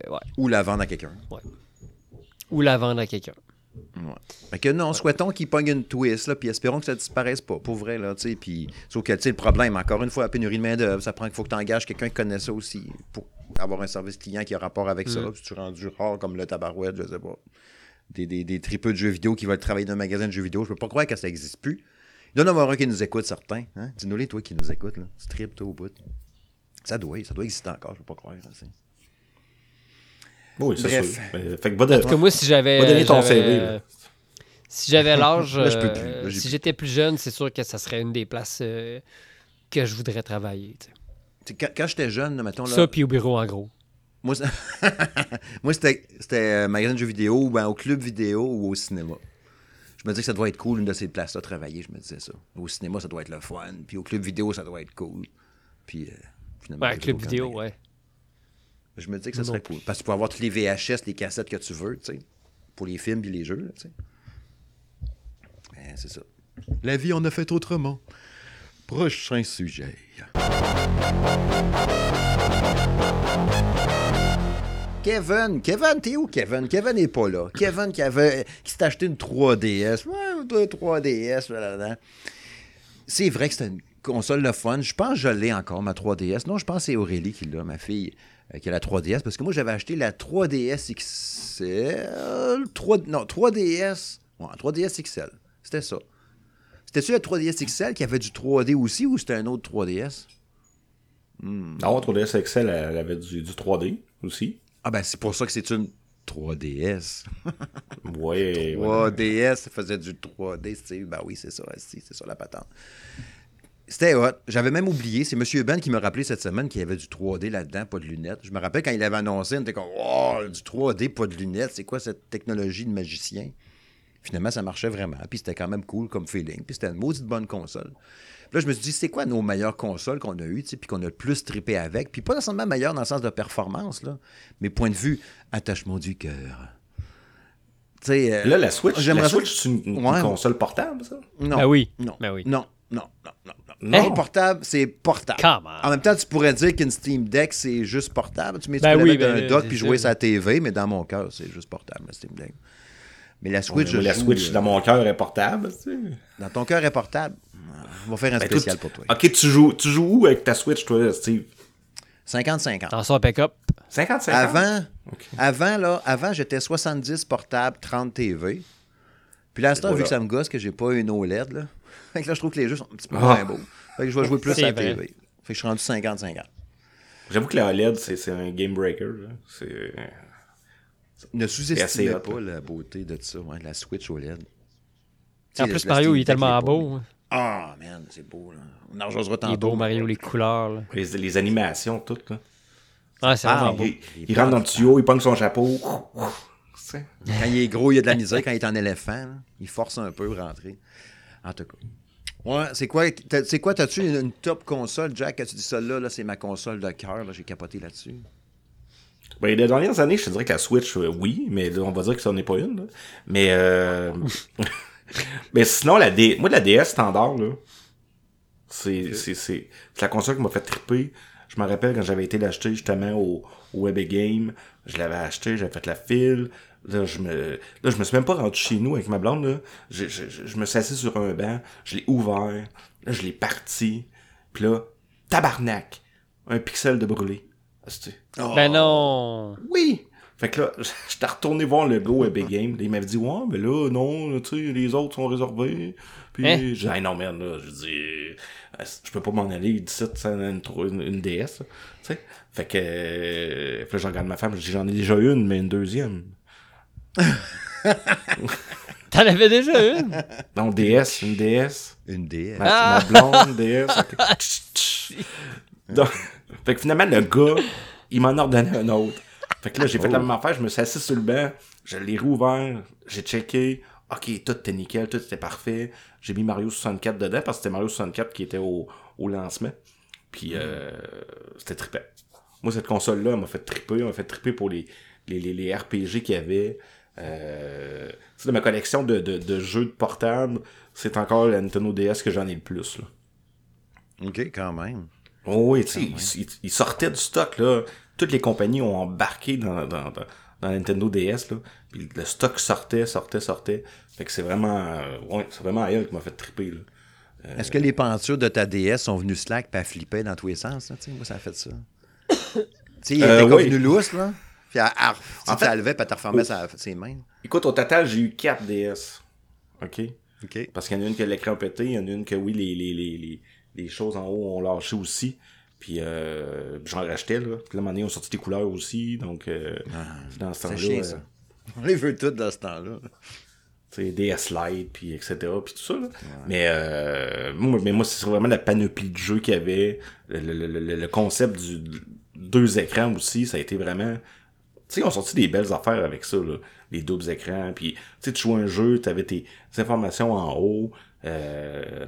[SPEAKER 2] ouais.
[SPEAKER 1] Ou la vendre à quelqu'un.
[SPEAKER 2] Ou la vendre à quelqu'un.
[SPEAKER 1] Ouais. Fait que non, souhaitons qu'il pogne une twist, là, puis espérons que ça disparaisse pas, pour vrai, là, tu sais. Puis, sauf que, tu sais, le problème, encore une fois, la pénurie de main-d'œuvre, ça prend qu'il faut que tu engages quelqu'un qui connaît ça aussi, pour avoir un service client qui a rapport avec ça.
[SPEAKER 2] Mm.
[SPEAKER 1] Puis tu es rendu rare comme le tabarouette, je sais pas. Des, des, des tripeux de jeux vidéo qui veulent travailler dans un magasin de jeux vidéo, je peux pas croire que ça existe plus. Il doit y en avoir un qui nous écoute, certains. Hein? Dis-nous-les, toi, qui nous écoute, là. Tu tripes, toi, au bout. Ça doit, ça doit exister encore, je peux pas croire. là,
[SPEAKER 3] Oui, c'est
[SPEAKER 1] Bref.
[SPEAKER 3] sûr. Fait que va de-
[SPEAKER 2] En tout cas, moi, si j'avais.
[SPEAKER 3] Va donner ton
[SPEAKER 2] j'avais,
[SPEAKER 3] CV,
[SPEAKER 2] euh,
[SPEAKER 3] là.
[SPEAKER 2] Si j'avais l'âge.
[SPEAKER 1] Là, je peux
[SPEAKER 2] euh,
[SPEAKER 1] plus. Là, j'ai
[SPEAKER 2] si
[SPEAKER 1] plus.
[SPEAKER 2] j'étais plus jeune, c'est sûr que ça serait une des places euh, que je voudrais travailler.
[SPEAKER 1] Quand, quand j'étais jeune, mettons, là,
[SPEAKER 2] Ça, puis au bureau, en gros.
[SPEAKER 1] Moi, Moi, c'était c'était euh, magasin de jeux vidéo, ou ben, au club vidéo ou au cinéma. Je me disais que ça doit être cool, une de ces places-là, travailler, je me disais ça. Au cinéma, ça doit être le fun. Puis au club vidéo, ça doit être cool. Puis euh, finalement...
[SPEAKER 2] Ouais, club vidéo, ouais.
[SPEAKER 1] Je me disais que ça serait cool. Parce que tu peux avoir tous les VHS, les cassettes que tu veux, tu sais. Pour les films puis les jeux, tu sais. Ben, c'est ça. La vie, on a fait autrement. Prochain sujet. Kevin, Kevin, t'es où, Kevin? Kevin n'est pas là. Kevin qui avait, qui s'est acheté une 3DS. Ouais, une 3DS, blablabla. C'est vrai que c'était une console de fun. Je pense que je l'ai encore, ma 3DS. Non, je pense que c'est Aurélie qui l'a, ma fille, qui a la 3DS. Parce que moi, j'avais acheté la 3DS XL. 3, non, 3DS. Ouais, 3DS XL. C'était ça. C'était-tu la 3DS XL qui avait du 3D aussi ou c'était un autre 3DS?
[SPEAKER 3] Non, 3DS XL, elle avait du, du 3D aussi.
[SPEAKER 1] Ah ben, c'est pour ça que c'est une 3DS.
[SPEAKER 3] Ouais, voilà.
[SPEAKER 1] 3DS, ça faisait du 3D, tu sais. Ben oui, c'est ça, c'est ça la patente. C'était hot. J'avais même oublié. C'est M. Ben qui m'a rappelé cette semaine qu'il y avait du 3D là-dedans, pas de lunettes. Je me rappelle quand il avait annoncé, on était comme Oh, du 3D, pas de lunettes. C'est quoi cette technologie de magicien? Finalement, ça marchait vraiment. Puis c'était quand même cool comme feeling. Puis c'était une maudite bonne console. Puis là, je me suis dit, c'est quoi nos meilleures consoles qu'on a eues, tu sais, puis qu'on a le plus trippé avec? Puis pas nécessairement meilleures dans le sens de performance, là, mais point de vue attachement du cœur. Tu sais, euh,
[SPEAKER 3] Là, la Switch,
[SPEAKER 1] J'aimerais
[SPEAKER 3] la Switch, c'est une, une
[SPEAKER 1] Ouais.
[SPEAKER 3] console portable, ça?
[SPEAKER 1] non.
[SPEAKER 2] Ben oui.
[SPEAKER 1] Non.
[SPEAKER 2] Ben oui.
[SPEAKER 1] Non. Non, non, non. Non. Portable, c'est portable.
[SPEAKER 2] Come on.
[SPEAKER 1] En même temps, tu pourrais dire qu'une Steam Deck, c'est juste portable. Tu mets
[SPEAKER 2] Ben
[SPEAKER 1] tu
[SPEAKER 2] oui,
[SPEAKER 1] mettre
[SPEAKER 2] ben,
[SPEAKER 1] un dock puis
[SPEAKER 2] ça.
[SPEAKER 1] jouer sa TV, mais dans mon cœur, c'est juste portable, la Steam Deck. Mais la Switch, je
[SPEAKER 3] la
[SPEAKER 1] joue,
[SPEAKER 3] Switch
[SPEAKER 1] euh,
[SPEAKER 3] dans mon cœur est portable. tu sais.
[SPEAKER 1] dans ton cœur est portable. On va faire un
[SPEAKER 3] Ben, toi,
[SPEAKER 1] spécial
[SPEAKER 3] tu-
[SPEAKER 1] pour toi.
[SPEAKER 3] Ok, tu joues, tu joues où avec ta Switch, toi, Steve?
[SPEAKER 1] 50-50.
[SPEAKER 2] Dans son pick-up.
[SPEAKER 3] 55
[SPEAKER 1] Avant, avant, là, avant, j'étais 70 portable, 30 TV. Puis là, vu que ça me gosse que j'ai pas une OLED, là, fait que là, je trouve que les jeux sont un petit peu
[SPEAKER 3] Ah.
[SPEAKER 1] moins beaux. Fait que je vais jouer plus à la. TV. Fait que je suis rendu 50-50.
[SPEAKER 3] J'avoue que la OLED, c'est c'est un game breaker. C'est.
[SPEAKER 1] Ne sous-estimez pas la beauté de ça, ouais, de la Switch OLED.
[SPEAKER 2] En plus, Mario, il est tellement beau.
[SPEAKER 1] Ah, man, c'est beau, là. On en rejoindra
[SPEAKER 2] Il est
[SPEAKER 1] tantôt.
[SPEAKER 2] beau, Mario, les couleurs. là.
[SPEAKER 3] Les, les animations, toutes. Là.
[SPEAKER 2] Ah, c'est
[SPEAKER 1] Ah,
[SPEAKER 2] vraiment beau.
[SPEAKER 3] il- il rentre dans le tuyau, il pogne son chapeau.
[SPEAKER 1] Quand il est gros, il y a de la misère. Quand il est en éléphant, là, il force un peu pour rentrer. En tout cas. Ouais, c'est quoi, t'as- c'est quoi, t'as-tu une, une top console, Jack, quand tu dis ça là, là c'est ma console de cœur, là, j'ai capoté là-dessus.
[SPEAKER 3] Ben, les dernières années, je te dirais que la Switch, euh, oui, mais là, on va dire que ça n'en est pas une. là. Mais, euh... mais sinon, la D... moi, la DS standard, là, c'est c'est- c'est c'est la console qui m'a fait triper. Je me rappelle quand j'avais été l'acheter justement au, au Web Game, je l'avais acheté, j'avais fait la file. Là, je me, là, je me suis même pas rendu chez nous avec ma blonde, là. Je, je, je- je me suis assis sur un banc, je l'ai ouvert, là, je l'ai parti, puis là, tabarnak, un pixel de brûlé. Asti.
[SPEAKER 2] Ben non.
[SPEAKER 3] Oui! Fait que là, j'étais retourné voir le go à Big Game. Il m'avait dit, ouais, mais là, non, tu sais, les autres sont réservés. Puis,
[SPEAKER 2] Hein?
[SPEAKER 3] j'ai dit, Hey, non, merde, là, je dis, je peux pas m'en aller d'ici sans une, une, une DS, tu sais. Fait que, euh, puis là, je regarde ma femme, je dis, j'en ai déjà une, mais une deuxième.
[SPEAKER 2] T'en avais déjà une?
[SPEAKER 3] Non, DS, une DS.
[SPEAKER 1] Une DS.
[SPEAKER 3] Ma,
[SPEAKER 2] Ah!
[SPEAKER 3] ma blonde, DS. Donc, fait que finalement, le gars, il m'en ordonnait un autre. Fait que là, j'ai fait la même affaire, je me suis assis sur le banc, je l'ai rouvert, j'ai checké, ok, tout était nickel, tout était parfait. J'ai mis Mario 64 dedans parce que c'était Mario 64 qui était au, au lancement. Puis euh, c'était trippant. Moi, cette console-là, elle m'a fait tripper, elle m'a fait tripper pour les, les, les, les RPG qu'il y avait. Euh, de ma collection de, de, de jeux de portable, c'est encore la Nintendo DS que j'en ai le plus. Là.
[SPEAKER 1] OK, quand même.
[SPEAKER 3] Oh oui, tu sais, ils, ils sortaient du stock, là. Toutes les compagnies ont embarqué dans, dans, dans, dans la Nintendo DS, là. Puis le stock sortait, sortait, sortait. Fait que c'est vraiment, euh, ouais, c'est vraiment elle qui m'a fait triper, là.
[SPEAKER 1] Est-ce que les pentures de ta DS sont venues slack et flipper dans tous les sens? Là, moi, ça a fait ça. tu sais, il était
[SPEAKER 3] Euh,
[SPEAKER 1] comme
[SPEAKER 3] oui.
[SPEAKER 1] lousse, là. Puis elle,
[SPEAKER 3] En fait-
[SPEAKER 1] elle levait, puis elle te ses mains.
[SPEAKER 3] Écoute, au total, j'ai eu 4 DS. OK?
[SPEAKER 1] OK.
[SPEAKER 3] Parce qu'il y en a une qui a l'écran pété, il y en a une que, oui, les, les, les, les, choses en haut ont lâché aussi. Puis euh, j'en rachetais, là. Puis là, à un moment donné, on sorti des couleurs aussi. Donc, euh, dans ce temps-là... euh.
[SPEAKER 1] On les veut toutes dans ce temps-là.
[SPEAKER 3] tu sais, DS Lite, puis etc., puis tout ça, là. Mais, euh, moi, mais moi, c'est vraiment la panoplie de jeux qu'il y avait, le, le, le, le concept du deux écrans aussi, ça a été vraiment... Tu sais, on sorti des belles affaires avec ça, là. Les doubles écrans, puis tu jouais un jeu, t'avais tes informations en haut, euh,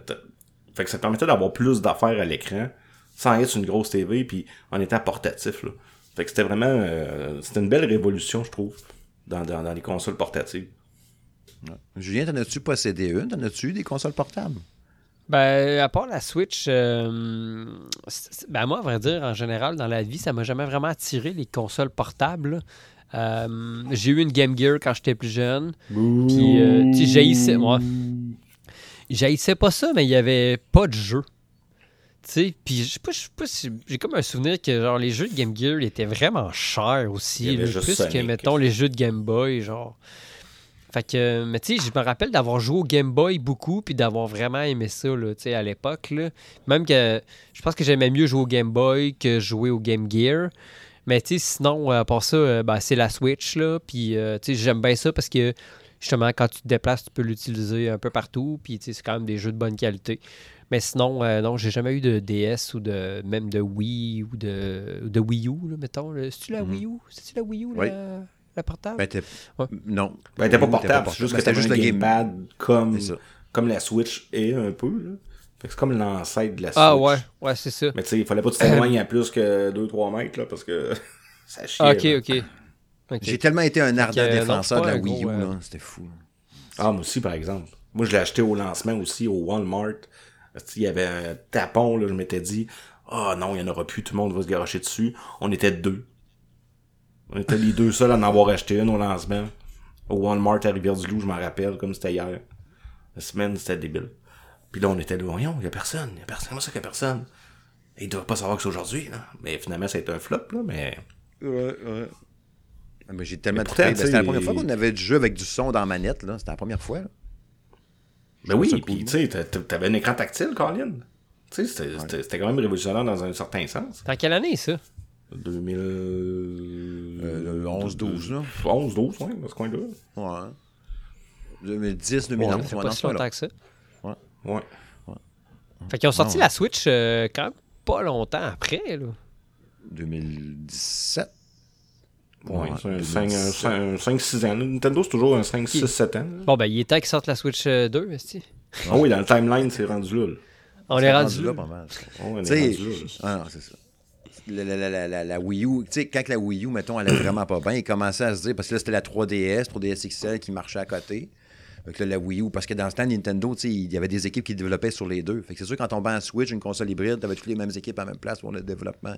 [SPEAKER 3] fait que ça te permettait d'avoir plus d'affaires à l'écran, sans être une grosse TV, puis en étant portatif, là. Fait que c'était vraiment... euh, c'était une belle révolution, je trouve, dans, dans, dans les consoles portatives.
[SPEAKER 1] Julien, t'en as-tu possédé une? T'en as-tu eu des consoles portables?
[SPEAKER 2] Ben, à part la Switch, euh, ben moi, à vrai dire, en général, dans la vie, ça m'a jamais vraiment attiré les consoles portables. Euh, j'ai eu une Game Gear quand j'étais plus jeune. Puis, euh, tu sais, moi. J'haïssais pas ça, mais il y avait pas de jeu. Tu sais, puis je sais pas, si- j'ai comme un souvenir que genre les jeux de Game Gear étaient vraiment chers
[SPEAKER 3] Il
[SPEAKER 2] aussi,
[SPEAKER 3] y avait
[SPEAKER 2] là,
[SPEAKER 3] juste
[SPEAKER 2] plus que mettons les jeux de Game Boy, genre. Fait que, mais tu sais, je me rappelle d'avoir joué au Game Boy beaucoup, puis d'avoir vraiment aimé ça, là, tu sais, à l'époque, là. Même que je pense que j'aimais mieux jouer au Game Boy que jouer au Game Gear. Mais tu sais, sinon, à part ça, euh, ben, c'est la Switch, là. Puis, euh, tu sais, j'aime bien ça parce que, justement, quand tu te déplaces, tu peux l'utiliser un peu partout. Puis, tu sais, c'est quand même des jeux de bonne qualité. Mais sinon, euh, non, j'ai jamais eu de DS ou de même de Wii ou de, de Wii U, là, mettons. là. C'est-tu la
[SPEAKER 1] Mhm.
[SPEAKER 2] Wii U? C'est-tu la Wii U,
[SPEAKER 1] Oui.
[SPEAKER 2] La, portable?
[SPEAKER 1] Ben, t'es...
[SPEAKER 2] Ouais.
[SPEAKER 1] Non.
[SPEAKER 3] Ben, elle était pas portable, c'est juste
[SPEAKER 1] Ben,
[SPEAKER 3] que
[SPEAKER 1] c'était
[SPEAKER 3] c'était juste le gamepad comme, comme la Switch est un peu, là. Fait que c'est comme l'ancêtre de la Switch.
[SPEAKER 2] ah ouais, ouais, c'est ça.
[SPEAKER 3] Mais tu sais, il fallait pas que tu t'éloignes à plus que 2-3 mètres, là, parce que ça chie.
[SPEAKER 2] Ah, ok,
[SPEAKER 3] là.
[SPEAKER 2] ok.
[SPEAKER 1] J'ai tellement été un ardent défenseur de la Wii U,
[SPEAKER 2] gros,
[SPEAKER 1] là. C'était fou.
[SPEAKER 3] Ah, moi aussi, par exemple. Moi, je l'ai acheté au lancement aussi, au Walmart. Il y avait un tapon, là, je m'étais dit, ah non, il y en aura plus, tout le monde va se garocher dessus. On était deux. On était les deux seuls à en avoir acheté une au lancement. Au Walmart à Rivière-du-Loup, je m'en rappelle, comme c'était hier. La semaine, c'était débile. Puis là, on était là, voyons, il y a personne, il y a personne, comment ça qu'il y a personne? Et ils doivent pas savoir que c'est aujourd'hui, là. Mais finalement, ça a été un flop, là, mais...
[SPEAKER 1] Ouais, ouais. Ah, mais j'ai tellement trippé. Ben, C'était la première fois qu'on avait du jeu avec du son dans la manette, là. C'était la première fois. là.
[SPEAKER 3] Ben oui, puis tu sais, t'a- t'a- t'avais un écran tactile, Colin. Tu sais, c'était quand même révolutionnaire dans un certain sens.
[SPEAKER 2] Dans quelle année, ça?
[SPEAKER 3] 2000...
[SPEAKER 1] Euh, 11-12, là.
[SPEAKER 3] 11, 12, ouais, dans ce coin-là.
[SPEAKER 1] Ouais. 2010,
[SPEAKER 2] Bon,
[SPEAKER 1] 2011,
[SPEAKER 2] ça fait
[SPEAKER 1] ouais,
[SPEAKER 2] pas
[SPEAKER 1] dans
[SPEAKER 2] si longtemps que ça.
[SPEAKER 3] Ouais.
[SPEAKER 2] Fait qu'ils ont sorti
[SPEAKER 1] Non.
[SPEAKER 2] la Switch euh, quand même pas longtemps après, là.
[SPEAKER 1] 2017.
[SPEAKER 3] Ouais,
[SPEAKER 1] Ouais,
[SPEAKER 3] c'est un
[SPEAKER 1] 2017.
[SPEAKER 3] 5-6 ans. Nintendo, c'est toujours un 5-6-7 ans.
[SPEAKER 2] Bon, ben, il est temps qu'ils sortent la Switch euh, 2, esti.
[SPEAKER 3] Ah oui, dans le timeline, c'est rendu là. là.
[SPEAKER 2] On
[SPEAKER 1] C'est
[SPEAKER 2] est rendu là.
[SPEAKER 1] pas mal.
[SPEAKER 3] Oh, on est rendu là, là.
[SPEAKER 1] ah non, c'est ça. La, Wii U, tu sais, quand la Wii U, mettons, elle allait vraiment pas bien, ils commençaient à se dire, parce que là, c'était la 3DS, 3DS XL qui marchait à côté. Fait que là, la Wii U, parce que dans ce temps, Nintendo, il y avait des équipes qui développaient sur les deux. Fait que c'est sûr, quand on vend en Switch, une console hybride, t'avais toutes les mêmes équipes à la même place pour le développement.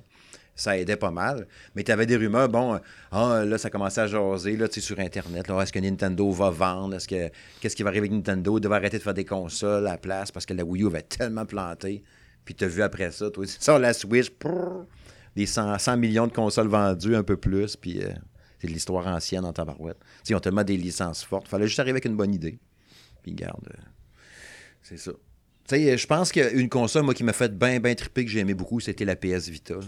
[SPEAKER 1] Ça aidait pas mal. Mais tu avais des rumeurs, bon, euh, ah, là, ça commençait à jaser, là, sur Internet. Est-ce que Nintendo va vendre? Est-ce que, qu'est-ce qui va arriver avec Nintendo? Il devait arrêter de faire des consoles à la place parce que la Wii U avait tellement planté. Puis t'as vu après ça, toi, sur la Switch, prrr, des 100, 100 millions de consoles vendues, un peu plus, puis euh, c'est de l'histoire ancienne en tabarouette. Tu sais, ils ont tellement des licences fortes. Fallait juste arriver avec une bonne idée. Puis garde, euh, c'est ça. Tu sais, je pense qu'une console, moi, qui m'a fait bien, bien triper, que j'ai aimé beaucoup, c'était la PS Vita.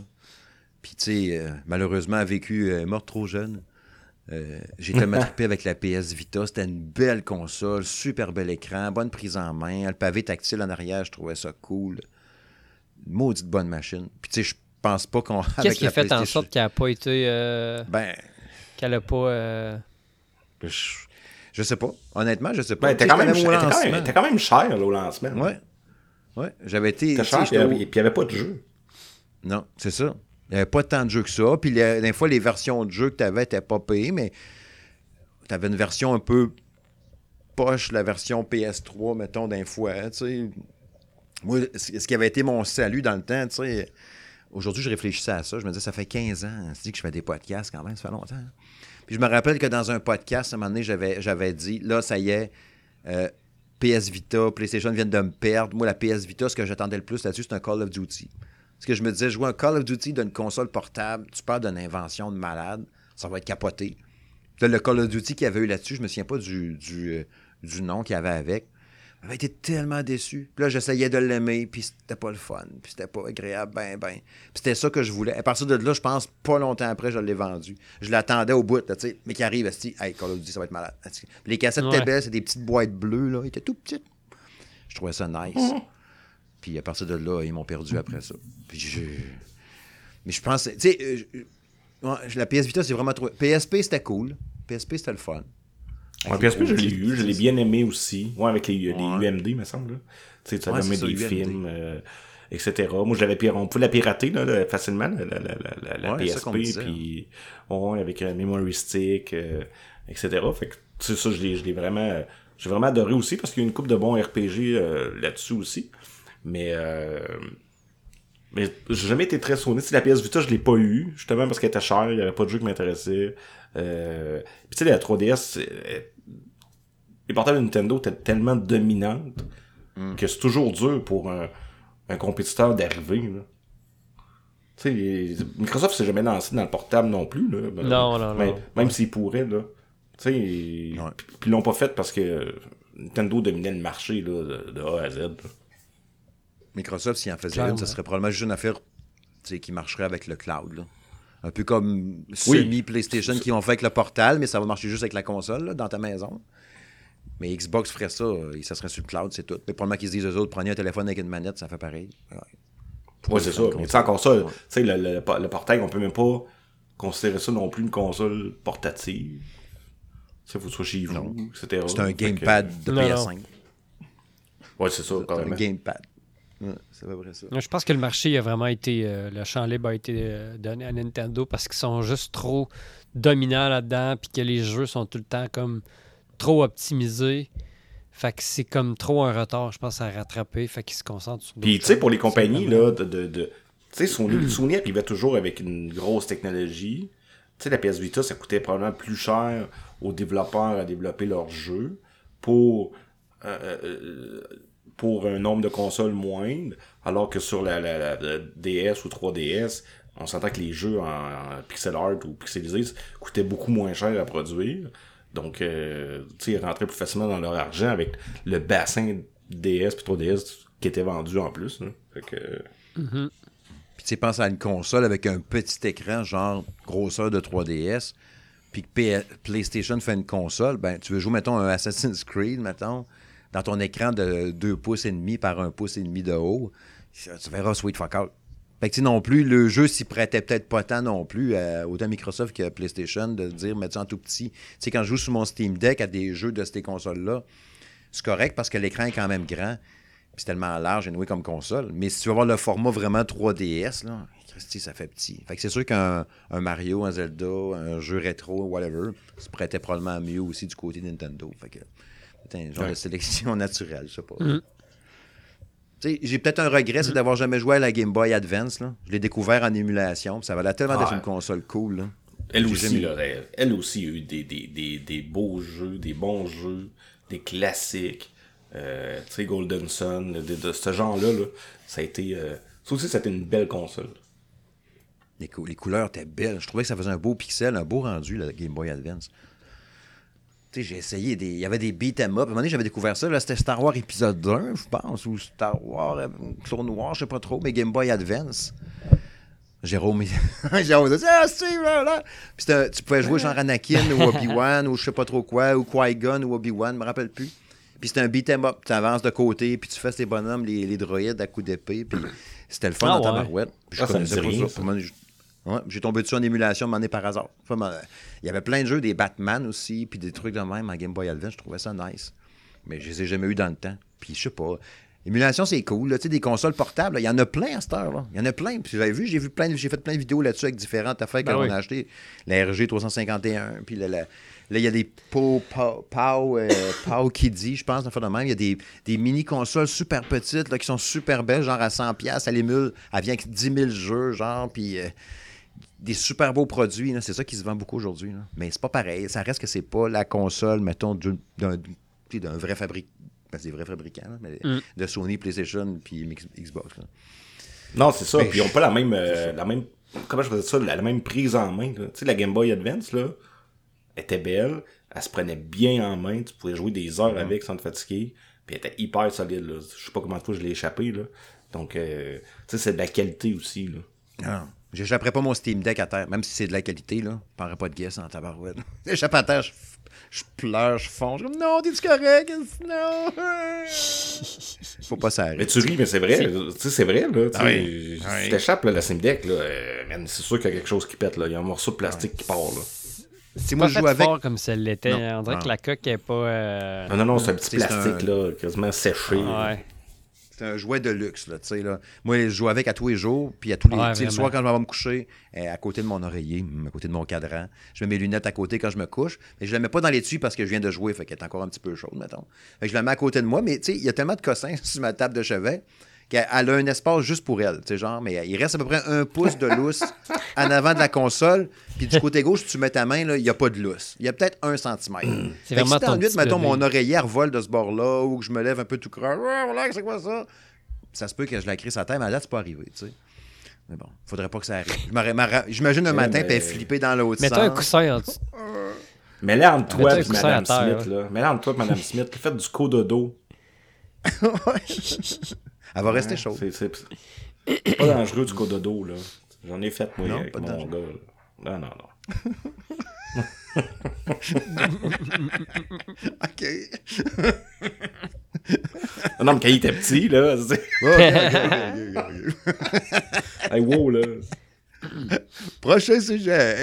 [SPEAKER 1] Puis, tu sais, euh, malheureusement, a vécu, morte trop jeune. Euh, j'ai tellement trippé avec la PS Vita. C'était une belle console, super bel écran, bonne prise en main. Le pavé tactile en arrière, je trouvais ça cool. Maudite bonne machine. Puis, tu sais, je pense pas qu'on.
[SPEAKER 2] Qu'est-ce qui a fait en sorte qu'elle n'a pas été. euh,
[SPEAKER 1] Ben,
[SPEAKER 2] qu'elle a pas. euh,
[SPEAKER 1] je, je sais pas. Honnêtement, je sais pas.
[SPEAKER 3] Ben, t'es quand, même
[SPEAKER 1] même
[SPEAKER 3] cher-
[SPEAKER 1] au
[SPEAKER 3] t'es quand
[SPEAKER 1] lancement.
[SPEAKER 3] même- t'es quand même cher là, au lancement.
[SPEAKER 1] Ouais. Ouais. J'avais été.
[SPEAKER 3] T'es cher, puis il n'y avait pas de jeu.
[SPEAKER 1] Non, c'est ça. Il n'y avait pas tant de jeux que ça. Puis les- des fois, les versions de jeux que tu avais n'étaient pas payées, mais tu avais une version un peu poche, la version PS3, mettons, d'un fois. tu sais. Moi, ce qui avait été mon salut dans le temps, tu sais, aujourd'hui, je réfléchissais à ça. Je me disais, ça fait 15 ans c'est que je fais des podcasts quand même, ça fait longtemps. Puis je me rappelle que dans un podcast, à un moment donné, j'avais, j'avais dit, là, ça y est, euh, PS Vita, PlayStation viennent de me perdre. Moi, la PS Vita, ce que j'attendais le plus là-dessus, c'est un Call of Duty. Parce que je me disais, jouer un Call of Duty d'une console portable, tu parles d'une invention de malade, ça va être capoté. Le Call of Duty qu'il y avait eu là-dessus, je me souviens pas du, du, euh, du nom qu'il y avait avec. J'avais été tellement déçu. Puis là, j'essayais de l'aimer, puis c'était pas le fun, puis c'était pas agréable, ben, ben. Puis c'était ça que je voulais. À partir de là, je pense, pas longtemps après, je l'ai vendu. Je l'attendais au bout, là, tu sais, mais qui arrive, esti, hey, Call of Duty, ça va être malade. Puis les cassettes
[SPEAKER 2] Ouais.
[SPEAKER 1] étaient belles, c'est des petites boîtes bleues, là, ils étaient tout petites. Je trouvais ça nice. Puis à partir de là, ils m'ont perdu après ça. Puis je... Mais je pense, tu sais, euh, je- la PS Vita, c'est vraiment trop. PSP, c'était cool. PSP, c'était le fun.
[SPEAKER 3] Ouais, PSP, je l'ai eu, je l'ai bien aimé aussi. Ouais, avec les, les. UMD, me semble. là. Tu sais, tu avais mis des films, euh, etc. Moi, je l'avais pir- on pouvait la pirater là, facilement, la, la, la, la, PSP,
[SPEAKER 1] disait.
[SPEAKER 3] puis ouais, avec un memory stick, euh, etc. Fait que, tu sais, ça, je l'ai, je l'ai vraiment, euh, j'ai vraiment adoré aussi parce qu'il y a une coupe de bons RPG euh, là-dessus aussi. Mais, euh, mais j'ai jamais été très sonné. Tu sais, la PS Vita, je l'ai pas eu, justement parce qu'elle était chère, il y avait pas de jeu qui m'intéressait. Euh, puis tu sais, la 3DS, c'est- les portables de Nintendo étaient tellement dominantes que c'est toujours dur pour un, un compétiteur d'arriver. là. Tu sais, les- Microsoft s'est jamais lancé dans le portable non plus. Là. Ben,
[SPEAKER 2] Non, non,
[SPEAKER 3] mais-
[SPEAKER 2] non.
[SPEAKER 3] Même s'ils pourraient, là. Tu sais, puis ils l'ont pas fait parce que Nintendo dominait le marché là, de, de A à Z. là.
[SPEAKER 1] Microsoft, s'il en faisait
[SPEAKER 2] Clairement.
[SPEAKER 1] une, ça serait probablement juste une affaire tu sais, qui marcherait avec le cloud. là. Un peu comme
[SPEAKER 3] Oui.
[SPEAKER 1] semi-PlayStation qui ont fait avec le portal, mais ça va marcher juste avec la console là, dans ta maison. Mais Xbox ferait ça, euh, et ça serait sur le cloud, c'est tout. Mais probablement qu'ils se disent eux autres, prenez un téléphone avec une manette, ça fait pareil. Ouais,
[SPEAKER 3] c'est ça. Mais encore ça, tu sais, le, le, le portail, on peut même pas considérer ça non plus une console portative. Tu sais, faut que ce soit chez vous, etc.
[SPEAKER 1] C'est un
[SPEAKER 3] que-
[SPEAKER 1] gamepad de
[SPEAKER 2] Non,
[SPEAKER 1] PS5.
[SPEAKER 3] Ouais, c'est ça,
[SPEAKER 1] C'est
[SPEAKER 3] quand
[SPEAKER 1] un
[SPEAKER 3] même.
[SPEAKER 1] gamepad. Ouais, c'est à peu près ça.
[SPEAKER 2] Je pense que le marché a vraiment été. euh, le champ libre a été euh, donné à Nintendo parce qu'ils sont juste trop dominants là-dedans, puis que les jeux sont tout le temps comme trop optimisés. Fait que c'est comme trop un retard, je pense, à rattraper. Fait qu'ils se concentrent sur
[SPEAKER 3] Puis, tu sais, pour les compagnies, là, de. de, de- tu sais, Sony, Sony arrivait toujours avec une grosse technologie. Tu sais, la PS Vita, ça coûtait probablement plus cher aux développeurs à développer leurs jeux pour, euh, euh, pour un nombre de consoles moindre, alors que sur la, la- la- la DS ou 3DS, on s'entend que les jeux en, en pixel art ou pixelisés coûtaient beaucoup moins cher à produire. Donc, euh, tu sais, ils rentraient plus facilement dans leur argent avec le bassin DS puis 3DS qui était vendu en plus. là. Fait que...
[SPEAKER 1] Puis tu sais, pense à une console avec un petit écran, genre grosseur de 3DS, puis que PlayStation fait une console, ben tu veux jouer, mettons, un Assassin's Creed, mettons, dans ton écran de 2 pouces et demi par 1 pouce et demi de haut, tu verras sweet fuck out. Fait que tu sais, non plus, le jeu s'y prêtait peut-être pas tant non plus, à, autant Microsoft que PlayStation, de dire, mettre ça en tout petit. Tu sais, quand je joue sur mon Steam Deck à des jeux de ces consoles-là, c'est correct parce que l'écran est quand même grand. Puis c'est tellement large, anyway, comme console. Mais si tu veux avoir le format vraiment 3DS, là, Christy, ça fait petit. Fait que c'est sûr qu'un un Mario, un Zelda, un jeu rétro, whatever, se prêtait probablement mieux aussi du côté de Nintendo. Fait que c'est un genre
[SPEAKER 3] Ouais.
[SPEAKER 1] de sélection naturelle, je sais pas.
[SPEAKER 2] Mm.
[SPEAKER 1] J'ai peut-être un regret, c'est d'avoir jamais joué à la Game Boy Advance. Là. Je l'ai découvert en émulation. Ça valait tellement d'être
[SPEAKER 3] Ah.
[SPEAKER 1] une console cool. Là.
[SPEAKER 3] Elle aussi, là, elle, elle aussi a eu des, des, des, des beaux jeux, des bons jeux, des classiques. Euh, tu sais, Golden Sun, de, de ce genre-là, là, ça a été. euh, ça aussi, c'était une belle console.
[SPEAKER 1] Les, cou- les couleurs étaient belles. Je trouvais que ça faisait un beau pixel, un beau rendu, la Game Boy Advance. J'ai essayé des. Il y avait des beat 'em up. À un moment donné, j'avais découvert ça. Là, c'était Star Wars épisode 1, je pense, ou Star Wars euh, Clone Noir, je sais pas trop, mais Game Boy Advance. Jérôme, Jérôme dit Ah, Steve, là, là. Puis tu pouvais jouer genre Anakin ou Obi-Wan ou je sais pas trop quoi, ou Qui-Gon ou Obi-Wan, je me rappelle plus. Puis c'était un beat 'em up. Tu avances de côté, puis tu fais tes bonhommes, les, les droïdes à coups d'épée. Puis c'était le fun
[SPEAKER 2] Ah
[SPEAKER 1] dans ta barouette. Puis je
[SPEAKER 3] Ah, ça me
[SPEAKER 1] connaissais
[SPEAKER 3] dit
[SPEAKER 1] pas
[SPEAKER 3] rien,
[SPEAKER 1] ça.
[SPEAKER 3] ça.
[SPEAKER 1] Ouais, j'ai tombé dessus en émulation, m'en est par hasard. Enfin, ben, Il y avait plein de jeux, des Batman aussi, puis des trucs de même en Game Boy Advance. Je trouvais ça nice. Mais je les ai jamais eu dans le temps. Puis je sais pas. Émulation, c'est cool. là. Tu sais, des consoles portables, il y en a plein à cette heure. là. Il y en a plein. Puis j'avais vu, j'ai vu plein, j'ai fait plein de vidéos là-dessus avec différentes affaires
[SPEAKER 2] Ben
[SPEAKER 1] qu'on
[SPEAKER 2] oui.
[SPEAKER 1] a acheté. La RG 351, puis la- la- Là, il y a des Pau, Pau, Pau, euh, Pau Kiddy, je pense, de même. Il y a des, des mini-consoles super petites là, qui sont super belles, genre à 100$. Elle émule, elle vient avec 10 000 jeux, genre, puis euh, des super beaux produits. C'est ça qui se vend beaucoup aujourd'hui. Mais c'est pas pareil. Ça reste que c'est pas la console, mettons, d'un d'un- tu sais, d'un vrai fabricant. Ben, c'est des vrais fabricants, là, mais
[SPEAKER 2] Mm.
[SPEAKER 1] de Sony, PlayStation, puis Xbox. là.
[SPEAKER 3] Non, c'est ça.
[SPEAKER 1] Ben,
[SPEAKER 3] Puis ils ont pas la même, euh, la même. Comment je faisais ça? La, la même prise en main. Tu sais, la Game Boy Advance, là, était belle. Elle se prenait bien en main. Tu pouvais jouer des heures avec sans te fatiguer. Puis elle était hyper solide. Là. Je sais pas comment de fois je l'ai échappé. Là. Donc, euh, tu sais, c'est de la qualité aussi. Là.
[SPEAKER 1] Ah, J'échapperais pas mon Steam Deck à terre, même si c'est de la qualité, là. Je prendrais pas de guess en tabarouette. J'échappe à terre, je, je pleure, je fonce. Je non, t'es-tu correct? Non! Faut pas
[SPEAKER 3] Mais
[SPEAKER 1] s'arrêter.
[SPEAKER 3] tu ris, mais c'est vrai. Tu sais, c'est vrai. Là, tu sais,
[SPEAKER 1] oui.
[SPEAKER 3] Tu t'échappes, là, la Steam Deck, là, euh, c'est sûr qu'il y a quelque chose qui pète. Là. Il y a un morceau de plastique qui part. Là.
[SPEAKER 1] Si
[SPEAKER 2] Moi,
[SPEAKER 1] je joue avec.
[SPEAKER 2] fort comme ça l'était. On dirait que
[SPEAKER 1] Non.
[SPEAKER 2] la coque est pas. euh,
[SPEAKER 3] Non, non, non, c'est un petit
[SPEAKER 1] c'est
[SPEAKER 3] plastique, là, quasiment séché.
[SPEAKER 2] Ouais.
[SPEAKER 1] C'est un jouet de luxe, là, tu sais, là. Moi, je joue avec à tous les jours, puis à tous les...
[SPEAKER 2] Ouais,
[SPEAKER 1] le soir, quand je vais me coucher, euh, à côté de mon oreiller, à côté de mon cadran, je mets mes lunettes à côté quand je me couche, mais je la mets pas dans les tuyaux parce que je viens de jouer, fait qu'elle est encore un petit peu chaude, mettons. Fait que je la mets à côté de moi, mais tu sais, il y a tellement de cossins sur ma table de chevet qu'elle elle a un espace juste pour elle, tu sais, genre, mais il reste à peu près un pouce de lousse en avant de la console, puis du côté gauche, tu mets ta main, là, il n'y a pas de lousse. Il y a peut-être un centimètre.
[SPEAKER 2] C'est
[SPEAKER 1] Fait que
[SPEAKER 2] vraiment
[SPEAKER 1] si t'ennuies, mettons, mon oreiller elle revole de ce bord-là, ou que je me lève un peu tout voilà, c'est quoi ça? Ça se peut que je la crie sa tête, mais à date, c'est pas arrivé, tu sais. Mais bon, faudrait pas que ça arrive. J'imagine un matin, puis elle flipper dans l'autre sens.
[SPEAKER 2] Mets-toi un coussin en dessous.
[SPEAKER 3] Mais là, entre toi et Madame Smith, là. Mais là, entre toi et Madame Smith, faites du cododo.
[SPEAKER 1] Elle va rester
[SPEAKER 3] Ouais,
[SPEAKER 1] chaude.
[SPEAKER 3] C'est pas dangereux du cododo, là. J'en ai fait, moi,
[SPEAKER 1] Non,
[SPEAKER 3] avec
[SPEAKER 1] pas
[SPEAKER 3] mon
[SPEAKER 1] dangereux.
[SPEAKER 3] gars. là. Non, non, non.
[SPEAKER 1] OK.
[SPEAKER 3] Non, mais quand il était petit, là. Hey, wow, là.
[SPEAKER 1] Prochain sujet.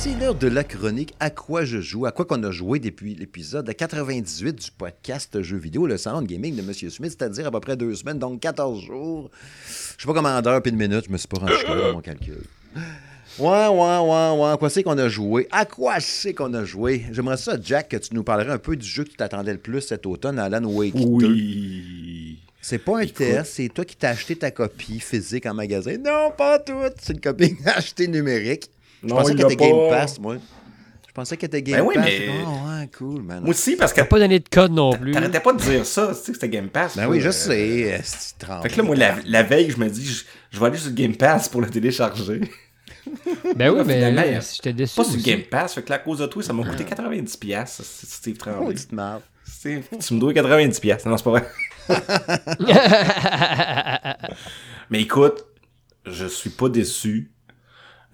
[SPEAKER 1] C'est l'heure de la chronique À quoi je joue, à quoi qu'on a joué depuis l'épisode 98 du podcast Jeux vidéo, le salon de gaming de M. Smith, c'est-à-dire à peu près deux semaines, donc 14 jours. Je sais pas comment en d'heures puis de minutes, je me suis pas rendu là dans mon calcul. Ouais, ouais, ouais, ouais. À quoi c'est qu'on a joué? À quoi c'est qu'on a joué? J'aimerais ça, Jack, que tu nous parlerais un peu du jeu que tu t'attendais le plus cet automne, Alan Wake 2.
[SPEAKER 3] Oui.
[SPEAKER 1] C'est pas un
[SPEAKER 3] Écoute.
[SPEAKER 1] test, c'est toi qui t'as acheté ta copie physique en magasin. Non, pas tout. C'est une copie achetée numérique. Je
[SPEAKER 3] Non,
[SPEAKER 1] pensais qu'elle
[SPEAKER 3] l'a
[SPEAKER 1] était Game
[SPEAKER 3] pas.
[SPEAKER 1] Pass, moi. Je pensais qu'elle était Game
[SPEAKER 3] Ben oui,
[SPEAKER 1] Pass.
[SPEAKER 3] mais-
[SPEAKER 1] Oh, ouais, cool, man.
[SPEAKER 3] Moi aussi, parce que
[SPEAKER 2] T'as pas donné de code non plus.
[SPEAKER 3] t'arrêtais pas de dire ça, tu sais que c'était Game Pass.
[SPEAKER 1] Ben oui, je
[SPEAKER 3] euh,
[SPEAKER 1] sais. Que?
[SPEAKER 3] Fait que là, moi, la, la veille, je me dis, je, je vais aller sur le Game Pass pour le télécharger.
[SPEAKER 2] Ben oui,
[SPEAKER 3] Là,
[SPEAKER 2] mais là, j'étais déçu.
[SPEAKER 3] Pas sur. Game Pass, fait que là, à cause de toi, ça m'a coûté 90$, piastres, Steve
[SPEAKER 1] Oh,
[SPEAKER 3] Tremblay.
[SPEAKER 1] petite marde.
[SPEAKER 3] Steve, tu me dois 90$. piastres. Non, c'est pas vrai. Mais écoute, je suis pas déçu.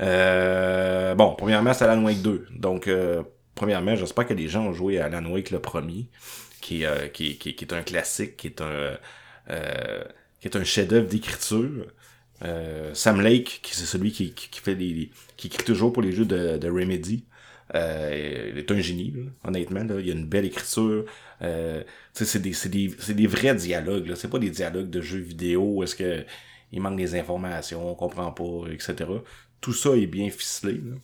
[SPEAKER 3] Euh, bon, premièrement, c'est Alan Wake 2. Donc, euh, premièrement, j'espère que les gens ont joué à Alan Wake le premier, qui, euh, qui, qui- qui est un classique, qui est un, euh, qui est un chef-d'œuvre d'écriture. Euh, Sam Lake, qui c'est celui qui, qui, fait les, qui écrit toujours pour les jeux de, de Remedy. Euh, il est un génie, là, honnêtement. Là. Il y a une belle écriture. C'est des, des, des vrais dialogues. C'est pas des dialogues de jeux vidéo où est-ce que il manque des informations, on comprend pas, etc. Tout ça est bien ficelé. Là.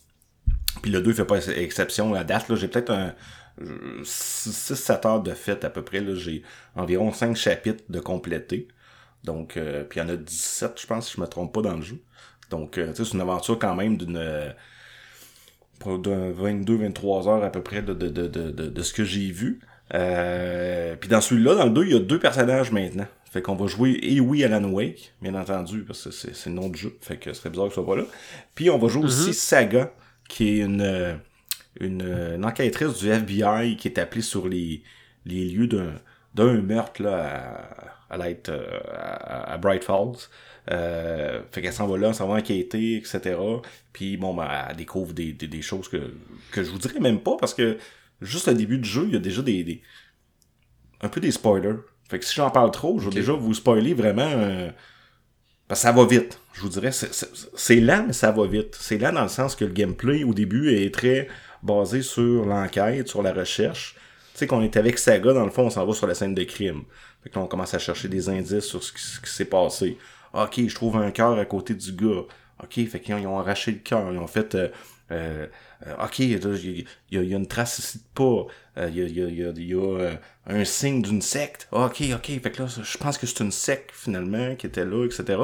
[SPEAKER 3] Puis le 2 fait pas ex- exception à date. J'ai peut-être un 6-7 heures de fête à peu près. J'ai environ 5 chapitres de compléter. Donc, euh, puis il y en a 17, je pense, si je me trompe pas dans le jeu. Donc, euh, c'est une aventure quand même d'une d'un 22-23 heures à peu près de ce que j'ai vu. Euh, puis dans celui-là, dans le 2, il y a deux personnages maintenant. Fait qu'on va jouer, et oui, Alan Wake, bien entendu, parce que c'est, c'est le nom du jeu. Fait que ce serait bizarre que ce soit pas là. Puis on va jouer aussi Saga, qui est une, une, une enquêtrice du FBI qui est appelée sur les, les lieux d'un, d'un meurtre là, à, à, euh, à, à Bright Falls. Euh, fait qu'elle s'en va là, s'en va enquêter, etc. Puis bon, ben, elle découvre des, des, des choses que, que je vous dirais même pas parce que juste au début du jeu, il y a déjà des, des un peu des spoilers. Fait que si j'en parle trop, je vais déjà vous spoiler vraiment. euh, parce que ça va vite. Je vous dirais, c'est- lent, mais ça va vite. C'est lent dans le sens que le gameplay, au début, est très basé sur l'enquête, sur la recherche. Tu sais, qu'on est avec Saga, dans le fond, on s'en va sur la scène de crime. Fait que là, on commence à chercher des indices sur ce qui, s'est passé. Ok, je trouve un cœur à côté du gars. Ok, fait qu'ils ont, ils ont arraché le cœur. Ils ont fait... euh, euh, euh, ok, il y, y a- une trace ici de pas. Euh, Il y a, y a- y a- y a, euh, un signe d'une secte. Ok, ok, fait que là, je pense que c'est une secte, finalement, qui était là, etc.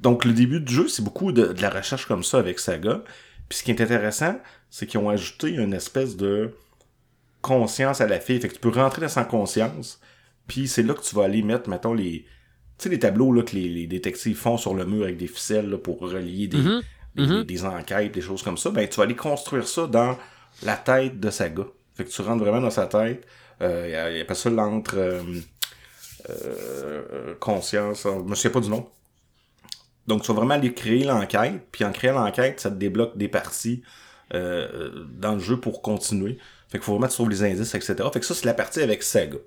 [SPEAKER 3] Donc, le début du jeu, c'est beaucoup de, de la recherche comme ça avec Saga. Puis ce qui est intéressant, c'est qu'ils ont ajouté une espèce de conscience à la fille. Fait que tu peux rentrer dans sa conscience. Puis c'est là que tu vas aller mettre, mettons, les. Tu sais, les tableaux là, que les, les détectives font sur le mur avec des ficelles là, pour relier des,
[SPEAKER 2] Mhm.
[SPEAKER 3] Des,
[SPEAKER 2] Mhm.
[SPEAKER 3] des enquêtes, des choses comme ça. Ben, tu vas aller construire ça dans la tête de Saga. Fait que tu rentres vraiment dans sa tête. Euh, il appelle ça l'entre. euh, euh, conscience. Je me souviens pas du nom. Donc, tu vas vraiment aller créer l'enquête, puis en créant l'enquête, ça te débloque des parties euh, dans le jeu pour continuer. Fait qu'il faut vraiment que tu trouves les indices, etc. Fait que ça, c'est la partie avec Saga.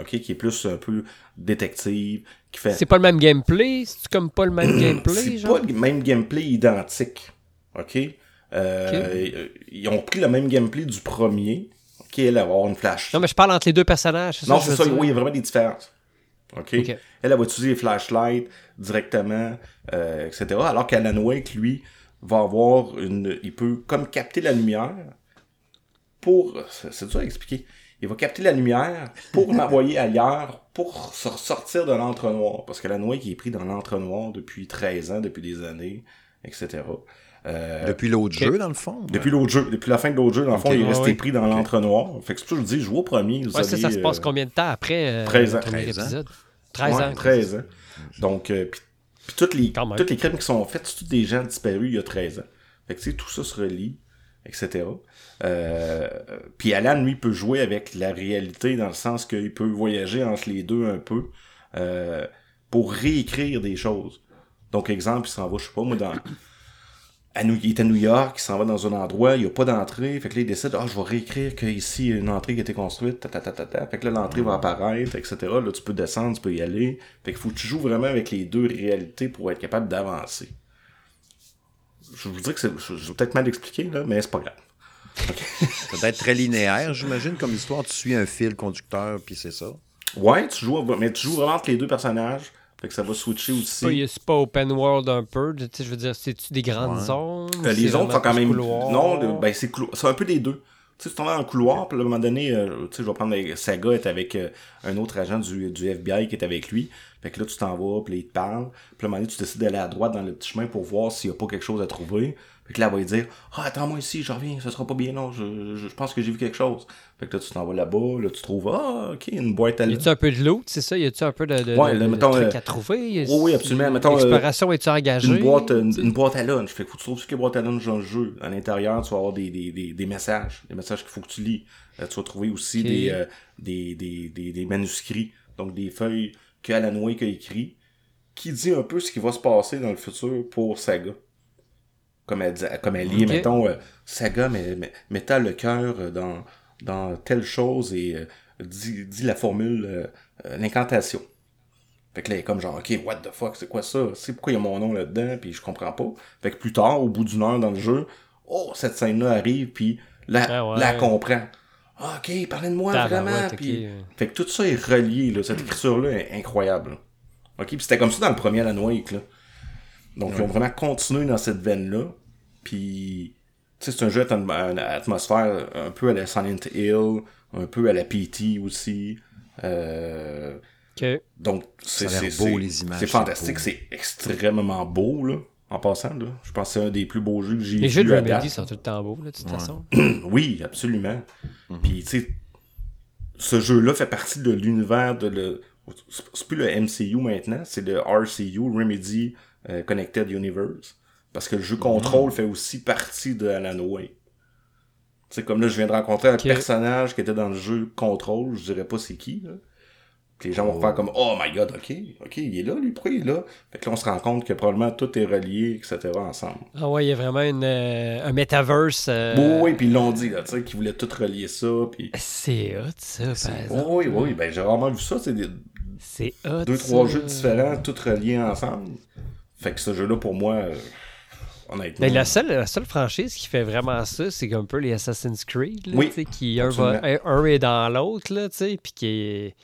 [SPEAKER 3] OK, qui est plus un peu détective, qui fait...
[SPEAKER 2] C'est pas le même gameplay? C'est comme pas le même gameplay,
[SPEAKER 3] C'est
[SPEAKER 2] genre?
[SPEAKER 3] pas le même gameplay identique. OK? Euh, Ils ont pris le même gameplay du premier. Elle va avoir une flash.
[SPEAKER 2] Non, mais je parle entre les deux personnages.
[SPEAKER 3] Non, c'est ça, oui, il y a vraiment des différences. OK? Elle, elle va utiliser les flashlights directement, euh, etc. Alors qu'Alan Wake, lui, va avoir une. Il peut comme capter la lumière pour. C'est c'est dur à expliquer. Il va capter la lumière pour l'envoyer ailleurs, pour se sortir de l'entre-noir. Parce qu'Alan Wake il est pris dans l'entre-noir depuis 13 ans, depuis des années, etc. Euh,
[SPEAKER 1] Depuis l'autre jeu, dans le fond.
[SPEAKER 3] depuis l'autre jeu, depuis la fin de l'autre jeu, dans le fond, il est resté pris dans l'entre-noir. Fait que c'est pour ça que je vous dis, je joue au premier. Vous
[SPEAKER 2] Ouais, ça, se passe
[SPEAKER 3] euh,
[SPEAKER 2] combien de temps après euh,
[SPEAKER 3] 13 ans.
[SPEAKER 2] le premier
[SPEAKER 1] 13 ans.
[SPEAKER 2] épisode? 13
[SPEAKER 3] Ouais,
[SPEAKER 2] ans.
[SPEAKER 3] 13 ans. Donc, euh, puis, toutes les, toutes les crimes qui sont faits, c'est tous des gens disparus il y a 13 ans. Fait que, tu sais, tout ça se relie, etc. Euh, puis Alan, lui, peut jouer avec la réalité dans le sens qu'il peut voyager entre les deux un peu euh, pour réécrire des choses. Donc, exemple, il s'en va, je sais pas, moi, dans... Il est à New York, il s'en va dans un endroit, il n'y a pas d'entrée, fait que là, il décide, ah, je vais réécrire qu'ici, il y a une entrée qui a été construite, ta, ta, ta, ta, ta. fait que là, l'entrée va apparaître, etc. Là, tu peux descendre, tu peux y aller. Fait qu'il faut que tu joues vraiment avec les deux réalités pour être capable d'avancer. Je vous dirais que c'est, je, je vais peut-être mal expliquer, là, mais c'est pas grave.
[SPEAKER 1] Ça doit être très linéaire, j'imagine, comme histoire. Tu suis un fil conducteur, puis c'est ça.
[SPEAKER 3] Ouais, tu joues, mais tu joues vraiment entre les deux personnages. Fait que ça va switcher aussi.
[SPEAKER 2] Pas- C'est pas open world un peu. tu sais, Je veux dire, c'est-tu des grandes
[SPEAKER 1] Ouais.
[SPEAKER 2] zones?
[SPEAKER 3] Euh, les autres sont quand même.
[SPEAKER 2] couloir?
[SPEAKER 3] Non, le- ben c'est clou- un peu des deux. Tu sais, tu tombes dans un couloir, puis à un moment donné, euh, tu sais, je vais prendre Saga est avec euh, un autre agent du, du FBI qui est avec lui. Fait que là, tu t'en vas, puis là, il te parle. Puis là, à un moment donné, tu décides d'aller à droite dans le petit chemin pour voir s'il y a pas quelque chose à trouver. Fait que là, elle va lui dire Ah, attends-moi ici, je reviens, ça sera pas bien long, je, je, je pense que j'ai vu quelque chose. Fait que là, tu t'en vas là-bas, là, tu trouves Ah, ok, une boîte à
[SPEAKER 2] Y a-tu un peu de loot, c'est ça? Y a-tu un peu de, de,
[SPEAKER 3] Ouais,
[SPEAKER 2] de-
[SPEAKER 3] là,
[SPEAKER 2] de
[SPEAKER 3] mettons,
[SPEAKER 2] trucs
[SPEAKER 3] euh,
[SPEAKER 2] à trouver?
[SPEAKER 3] Oui, oui, absolument. Mettons, euh,
[SPEAKER 2] L'exploration, es-tu engagée?
[SPEAKER 3] une boîte, une, une boîte à lunch. Fait que faut que tu trouves ce qu'il y a boîte à lunch dans le jeu. À l'intérieur, tu vas avoir des, des, des, des messages. Des messages qu'il faut que tu lis. Euh, tu vas trouver aussi euh, des, des, des, des manuscrits. Donc des feuilles que Alan Wake a écrit qui dit un peu ce qui va se passer dans le futur pour Saga. Comme elle, dit- comme elle lit, mettons, euh, Saga met, met, mettant le cœur euh, dans, dans telle chose et euh, dit, dit la formule, euh, l'incantation. Fait que là, il est comme genre, ok, what the fuck, c'est quoi ça? C'est pourquoi il y a mon nom là-dedans, puis je comprends pas. Fait que plus tard, au bout d'une heure dans le jeu, oh, cette scène-là arrive, puis là,
[SPEAKER 2] Ah ouais.
[SPEAKER 3] là, elle comprend. Ah, ok, parlez de moi vraiment. Puis, fait que tout ça est relié, là. Cette écriture-là est incroyable. là. Ok, puis c'était comme ça dans le premier Alan Wake, là. Donc, ils ont vraiment continué dans cette veine-là. Puis, tu sais, c'est un jeu à une à une atmosphère un peu à la Silent Hill, un peu à la PT aussi. Euh,
[SPEAKER 2] Ok.
[SPEAKER 3] donc, c'est
[SPEAKER 1] beau,
[SPEAKER 3] c'est-
[SPEAKER 1] les images,
[SPEAKER 3] C'est fantastique, c'est extrêmement beau, là. En passant, là. Je pense que c'est un des plus beaux jeux que j'ai
[SPEAKER 2] Les
[SPEAKER 3] vu
[SPEAKER 2] jeux de Remedy sont tout le temps beaux, là, de toute façon.
[SPEAKER 3] Oui, absolument.
[SPEAKER 1] Mhm.
[SPEAKER 3] Puis, tu sais, ce jeu-là fait partie de l'univers de le. C'est plus le MCU maintenant, c'est le RCU, Remedy euh, Connected Universe. Parce que le jeu
[SPEAKER 1] Mhm.
[SPEAKER 3] Control fait aussi partie de Alan Wake. Tu sais, comme là, je viens de rencontrer un personnage qui était dans le jeu Control, je dirais pas c'est qui, là. Puis les gens vont
[SPEAKER 1] Oh.
[SPEAKER 3] faire comme Oh my god, ok, ok, il est là, lui, pourquoi il est là? Fait que là, on se rend compte que probablement tout est relié, etc. ensemble.
[SPEAKER 2] Ah ouais, il y a vraiment une, euh, un metaverse. euh,
[SPEAKER 3] Oui, oui, puis ils l'ont dit, là, tu sais, qu'ils voulaient tout relier ça, puis.
[SPEAKER 2] C'est hot, ça, par
[SPEAKER 3] Oui,
[SPEAKER 2] exemple.
[SPEAKER 3] oui, oui, ben j'ai vraiment vu ça, c'est des
[SPEAKER 2] C'est hot.
[SPEAKER 3] deux, trois
[SPEAKER 2] ça.
[SPEAKER 3] jeux différents, tous reliés ensemble. Fait que ce jeu-là, pour moi, euh, honnêtement.
[SPEAKER 2] Mais la seule, la seule franchise qui fait vraiment ça, c'est un peu les Assassin's Creed, là,
[SPEAKER 3] Oui,
[SPEAKER 2] tu sais, qui un, va, un, un est dans l'autre, là, tu sais, puis qui est...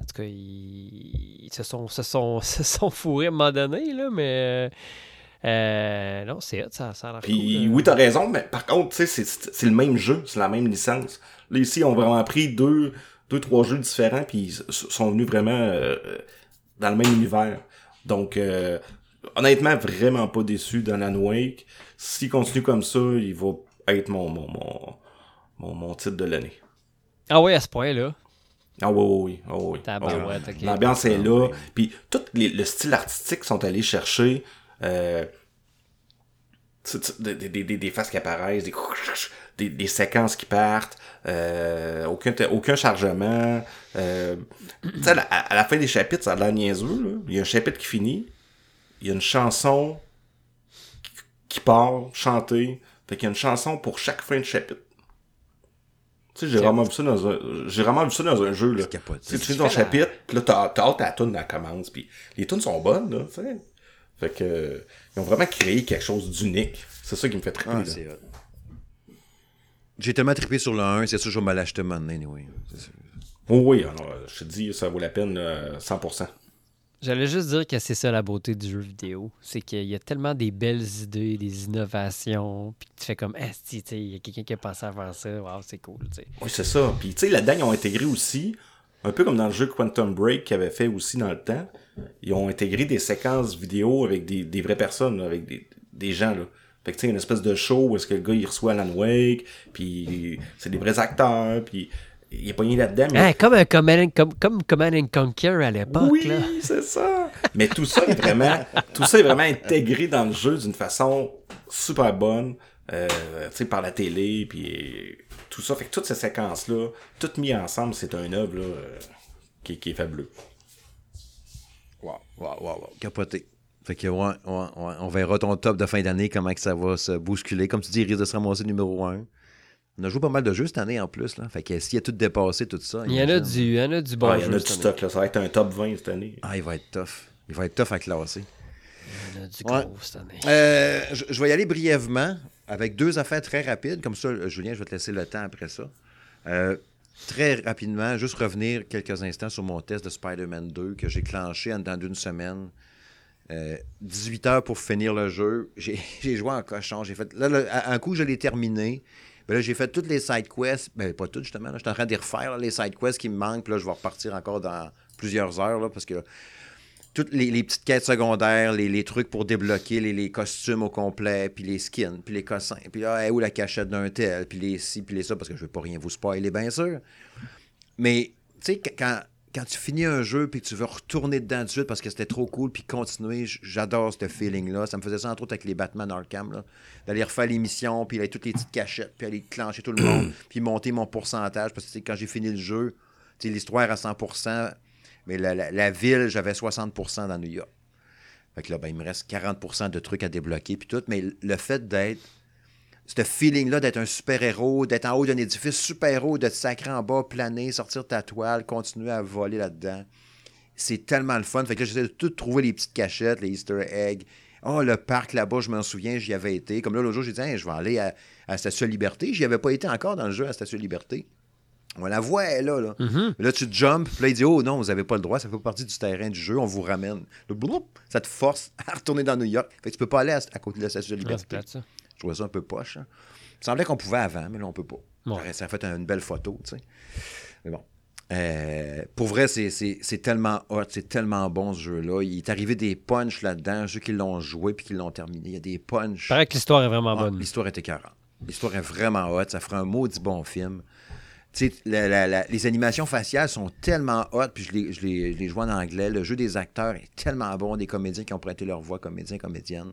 [SPEAKER 2] En tout cas, ils, ils se, sont, se, sont, se sont fourrés à un moment donné, là, mais... euh, non, c'est ça, ça a l'air cool, là.
[SPEAKER 3] oui, t'as raison, mais par contre, tu sais, c'est- c'est le même jeu, c'est la même licence. Là, ici, ils ont vraiment pris deux, deux trois jeux différents, puis ils sont venus vraiment euh, dans le même univers. Donc, euh, honnêtement, vraiment pas déçu d'Alan Wake. S'il continue comme ça, il va être mon, mon, mon, mon, mon titre de l'année.
[SPEAKER 2] Ah ouais, à ce point-là.
[SPEAKER 3] Ah oui, oui, oui. Ah oui, Ah oui. L'ambiance est là. Puis tout les- le style artistique sont allés chercher euh, des, des, des, des faces qui apparaissent, des, des, séquences qui partent, euh, aucun, aucun chargement. Euh, tu sais, à, la- à la fin des chapitres, ça a l'air niaiseux. Là. Il y a un chapitre qui finit, il y a une chanson qui- qui part, chantée. Fait qu'il y a une chanson pour chaque fin de chapitre. Tu sais, j'ai vraiment vu ça dans un, j'ai vraiment vu ça dans un jeu, là. Tu sais, tu finis ton chapitre, pis là, t'as t'as hâte à la toune, elle commence, les tunes sont bonnes, là, tu sais. Fait que, euh, ils ont vraiment créé quelque chose d'unique. C'est ça qui me fait triper,
[SPEAKER 1] Ah,
[SPEAKER 3] là.
[SPEAKER 1] J'ai tellement trippé sur le 1, c'est sûr que je vais me l'acheter maintenant, anyway. C'est sûr.
[SPEAKER 3] Oui, alors, euh, je te dis, ça vaut la peine, euh, 100%.
[SPEAKER 2] J'allais juste dire que c'est ça la beauté du jeu vidéo. C'est qu'il y a tellement des belles idées, des innovations, puis tu fais comme, ah, il y a quelqu'un qui a pensé à faire ça, wow, c'est cool.
[SPEAKER 3] Oui, c'est ça. Puis, tu sais, là-dedans, ils ont intégré aussi, un peu comme dans le jeu Quantum Break qu'ils avaient fait aussi dans le temps, ils ont intégré des séquences vidéo avec des, vraies personnes, avec des, des gens, là. Fait que, tu sais, une espèce de show où est-ce que le gars, il reçoit Alan Wake, puis c'est des vrais acteurs, puis il est pogné là-dedans, mais...
[SPEAKER 2] Ah, comme un Command, comme, comme Command and Conquer à l'époque,
[SPEAKER 3] Oui, c'est ça. Mais tout ça est vraiment, tout ça est vraiment intégré dans le jeu d'une façon super bonne, euh, tu sais, par la télé, puis tout ça. Fait que toutes ces séquences-là, toutes mises ensemble, c'est un œuvre là, euh, qui, qui est fabuleux.
[SPEAKER 1] Wow, wow, wow, wow. Capoté. Fait que, ouais, ouais, ouais. On verra ton top de fin d'année, comment que ça va se bousculer. Comme tu dis, il risque de se ramasser numéro 1. On a joué pas mal de jeux cette année en plus. Là. Fait que s'il y a tout dépassé, tout ça.
[SPEAKER 2] Il y en a du, il y en a du bon
[SPEAKER 3] Ah, il y en a du
[SPEAKER 2] année.
[SPEAKER 3] stock, là. Ça va être un top 20 cette année.
[SPEAKER 1] Ah, il va être tough. Il va être tough à classer.
[SPEAKER 2] Il y en a du
[SPEAKER 1] Ouais.
[SPEAKER 2] gros cette année.
[SPEAKER 1] Euh, je, je vais y aller brièvement avec deux affaires très rapides. Comme ça, Julien, je vais te laisser le temps après ça. Euh, très rapidement, juste revenir quelques instants sur mon test de Spider-Man 2 que j'ai clenché en dedans d'une semaine. Euh, 18 heures pour finir le jeu. J'ai joué en cochon. J'ai fait. Là, un coup, je l'ai terminé. Ben là, j'ai fait toutes les side quests. Ben, pas toutes, justement. là. J'étais en train de refaire, les side quests qui me manquent. Puis là, je vais repartir encore dans plusieurs heures, là, parce que toutes les, petites quêtes secondaires, les, les trucs pour débloquer les, les costumes au complet, puis les skins, puis les cossins, puis là, où la cachette d'un tel, puis les ci, puis les ça, parce que je veux pas rien vous spoiler, bien sûr. Mais, tu sais, qu- quand, quand tu finis un jeu, puis que tu veux retourner dedans tout de suite parce que c'était trop cool, puis continuer, j'adore ce feeling-là. Ça me faisait ça, entre autres, avec les Batman Arkham, là, d'aller refaire les missions, puis aller toutes les petites cachettes, puis aller clencher tout le monde, puis monter mon pourcentage, parce que quand j'ai fini le jeu, l'histoire à 100%, mais la, la- la ville, j'avais 60% dans New York. Fait que là, ben, il me reste 40% de trucs à débloquer, puis tout. Mais le fait d'être. Ce feeling-là d'être un super-héros, d'être en haut d'un édifice super-héros, de te sacrer en bas, planer, sortir ta toile, continuer à voler là-dedans. C'est tellement le fun. Fait que là, j'essaie de tout trouver les petites cachettes, les Easter eggs. Oh, le parc là-bas, je m'en souviens, j'y avais été. Comme là, l'autre jour, j'ai dit, Hey, je vais aller à, à Station Liberté. J'y avais pas été encore dans le jeu à Station Liberté. On la voit, elle, là. Là, Mais là tu jumps, puis là, il dit Oh non, vous n'avez pas le droit, ça fait partie du terrain du jeu, on vous ramène. Bloup, ça te force à retourner dans New York. Fait que tu peux pas aller à, à côté de la Statue de
[SPEAKER 2] Ah,
[SPEAKER 1] Je trouvais ça un peu poche. hein. Il semblait qu'on pouvait avant, mais là, on peut pas.
[SPEAKER 2] Ouais.
[SPEAKER 1] Ça a fait une belle photo, tu sais. Mais bon. Euh, pour vrai, c'est- tellement hot, c'est tellement bon ce jeu-là. Il est arrivé des punchs là-dedans, ceux qui l'ont joué puis qui l'ont terminé. Il y a des punchs.
[SPEAKER 2] Paraît que l'histoire est vraiment
[SPEAKER 1] Ah,
[SPEAKER 2] bonne.
[SPEAKER 1] L'histoire est écœurante. L'histoire est vraiment hot. Ça fera un maudit bon film. Tu sais, la- la- la- les animations faciales sont tellement hot, puis je les, je, les, je les joue en anglais. Le jeu des acteurs est tellement bon, des comédiens qui ont prêté leur voix, comédiens, comédiennes.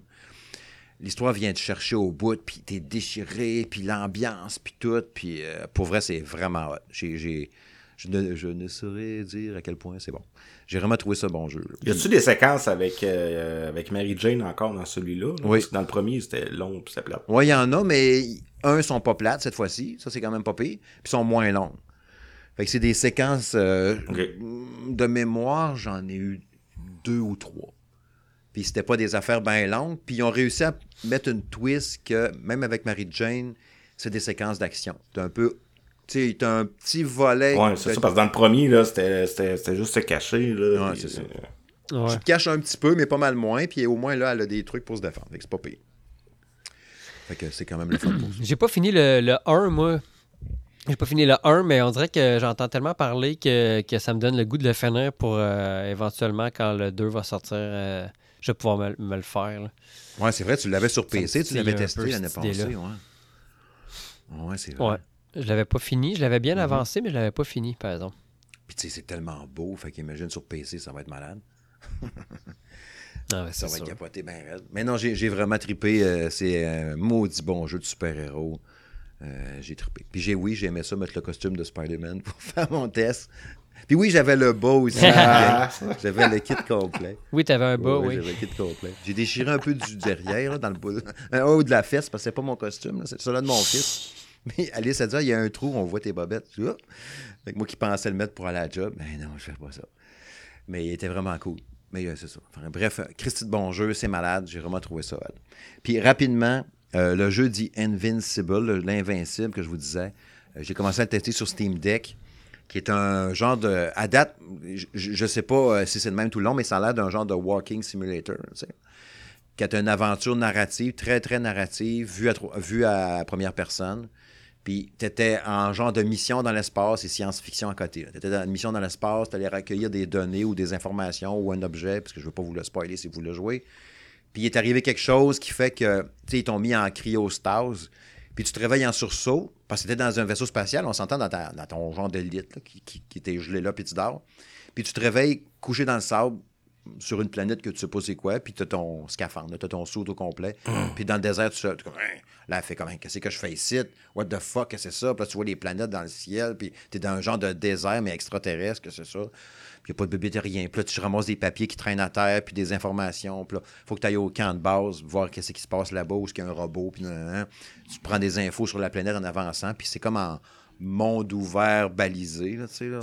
[SPEAKER 1] L'histoire vient te chercher au bout, puis t'es déchiré, puis l'ambiance, puis tout. Puis euh, pour vrai, c'est vraiment hot. J'ai- je, ne, je ne saurais dire à quel point c'est bon. J'ai vraiment trouvé ça bon jeu. là.
[SPEAKER 3] Y a-tu des séquences avec, euh, avec Mary Jane encore dans celui-là? là?
[SPEAKER 1] Oui.
[SPEAKER 3] Parce que dans le premier, c'était long pis c'était plate.
[SPEAKER 1] Oui, il y en a, mais un, sont pas plates cette fois-ci. Ça, c'est quand même pas pire. Puis sont moins longues. Fait que c'est des séquences euh, de mémoire, j'en ai eu deux ou trois. Puis c'était pas des affaires bien longues. Puis ils ont réussi à mettre une twist que, même avec Mary-Jane, c'est des séquences d'action. T'as un peu. Tu sais, t'as un petit volet.
[SPEAKER 3] Ouais, c'est ça, parce que dans le premier, là, c'était c'était- c'était juste se cacher, là.
[SPEAKER 1] Ouais, c'est ça.
[SPEAKER 3] euh,
[SPEAKER 2] Ouais.
[SPEAKER 1] Tu te caches un petit peu, mais pas mal moins. Puis au moins, là, elle a des trucs pour se défendre. C'est pas pire. Fait que c'est quand même le fun pour ça.
[SPEAKER 2] J'ai pas fini le, le 1, moi. J'ai pas fini le 1, mais on dirait que j'entends tellement parler que, que ça me donne le goût de le finir pour euh, éventuellement, quand le 2 va sortir, euh, je vais pouvoir me, me le faire. là.
[SPEAKER 1] Ouais, c'est vrai, tu l'avais sur PC, tu l'avais testé l'année passée. Ouais, ouais c'est vrai.
[SPEAKER 2] Ouais. Je l'avais pas fini. Je l'avais bien
[SPEAKER 1] Mhm.
[SPEAKER 2] avancé, mais je l'avais pas fini, par exemple.
[SPEAKER 1] Puis tu sais, c'est tellement beau, fait qu'imagine sur PC, ça va être malade.
[SPEAKER 2] Ah, ouais,
[SPEAKER 1] Ça va être capoté bien raide. Mais non, j'ai vraiment trippé. euh, c'est un maudit bon jeu de super-héros. Euh, j'ai trippé. Puis j'ai, oui, j'aimais ça, mettre le costume de Spider-Man pour faire mon test. Puis oui, j'avais le bas aussi. J'avais le kit complet.
[SPEAKER 2] Oui, t'avais un bas, oui.
[SPEAKER 1] J'avais le kit complet. J'ai déchiré un peu du derrière, là, dans le bas. Un haut de la fesse, parce que c'est pas mon costume, c'est celui de mon fils. Mais Alice a dit, Ah, il y a un trou, on voit tes bobettes. Je dis, Ah. Fait que moi qui pensais le mettre pour aller à la job, mais non, je fais pas ça. Mais il était vraiment cool. Mais euh, c'est ça. Enfin, bref, euh, Christy de bon jeu, c'est malade. J'ai vraiment trouvé ça. hot. Puis rapidement, euh, le jeu dit Invincible, le- l'invincible que je vous disais. euh, j'ai commencé à le tester sur Steam Deck, qui est un genre de. À date, je- je sais pas euh, si c'est le même tout le long, mais ça a l'air d'un genre de walking simulator. tu sais qui est une aventure narrative, très, très narrative, vue à, vue à première personne. Puis, tu étais en genre de mission dans l'espace et science-fiction à côté. Tu étais dans une mission dans l'espace, tu allais recueillir des données ou des informations ou un objet, parce que je ne veux pas vous le spoiler si vous le jouez. Puis, il est arrivé quelque chose qui fait que, tu sais, ils t'ont mis en cryostase. Puis, tu te réveilles en sursaut, parce que tu dans un vaisseau spatial, on s'entend dans, ton genre de lit là, qui, qui, qui était gelé là, puis tu dors. Puis, tu te réveilles couché dans le sable, sur une planète que tu sais pas c'est quoi, puis tu as ton scaphandre, tu as ton saut au complet. Puis dans le désert, tu comme, Hein? Là, elle fait comme, qu'est-ce que je fais ici? What the fuck, c'est ça? Puis là, tu vois les planètes dans le ciel, puis tu es dans un genre de désert, mais extraterrestre, que c'est ça? Puis il n'y a pas de rien. Puis là, tu ramasses des papiers qui traînent à terre, puis des informations. Puis là, faut que tu ailles au camp de base, voir qu'est-ce qui se passe là-bas, où est-ce qu'il y a un robot, puis tu prends des infos sur la planète en avançant, puis c'est comme en monde ouvert balisé, là, tu sais, là.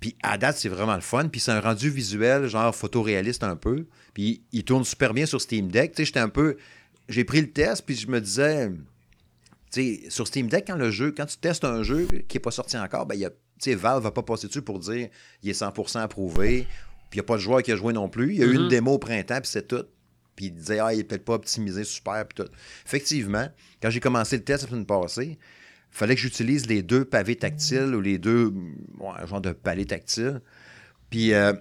[SPEAKER 1] puis à date, c'est vraiment le fun. Puis c'est un rendu visuel, genre photoréaliste un peu. Puis il tourne super bien sur Steam Deck. Tu sais, j'étais un peu. J'ai pris le test, puis je me disais. Tu sais, sur Steam Deck, quand le jeu, quand tu testes un jeu qui n'est pas sorti encore, ben, y a, tu sais, Valve va pas passer dessus pour dire il est 100% approuvé, puis il n'y a pas de joueur qui a joué non plus. Il y a eu une
[SPEAKER 2] Mhm.
[SPEAKER 1] démo au printemps, puis c'est tout. Puis il disait, ah, il est peut-être pas optimisé super, puis tout. Effectivement, quand j'ai commencé le test la semaine passée, il fallait que j'utilise les deux pavés tactiles ou les deux, ouais, un genre de palais tactile. Puis euh,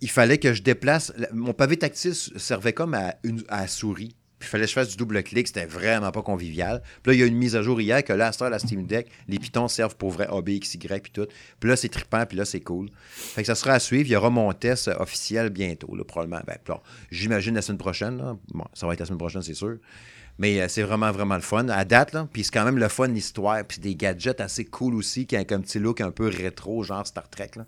[SPEAKER 1] il fallait que je déplace. la- Mon pavé tactile servait comme à, une, à la souris. Puis il fallait que je fasse du double clic. C'était vraiment pas convivial. Puis là, il y a une mise à jour hier que là, à la Steam Deck, les pitons servent pour vrai A, B, X, Y, puis tout. Puis là, c'est trippant, puis là, c'est cool. Fait que ça sera à suivre. Il y aura mon test officiel bientôt, probablement. Ben, j'imagine la semaine prochaine. ça va être la semaine prochaine, c'est sûr. Mais euh, c'est vraiment, vraiment le fun. À date, là, puis c'est quand même le fun, l'histoire. Puis des gadgets assez cool aussi, qui ont un petit look un peu rétro, genre Star Trek. Là.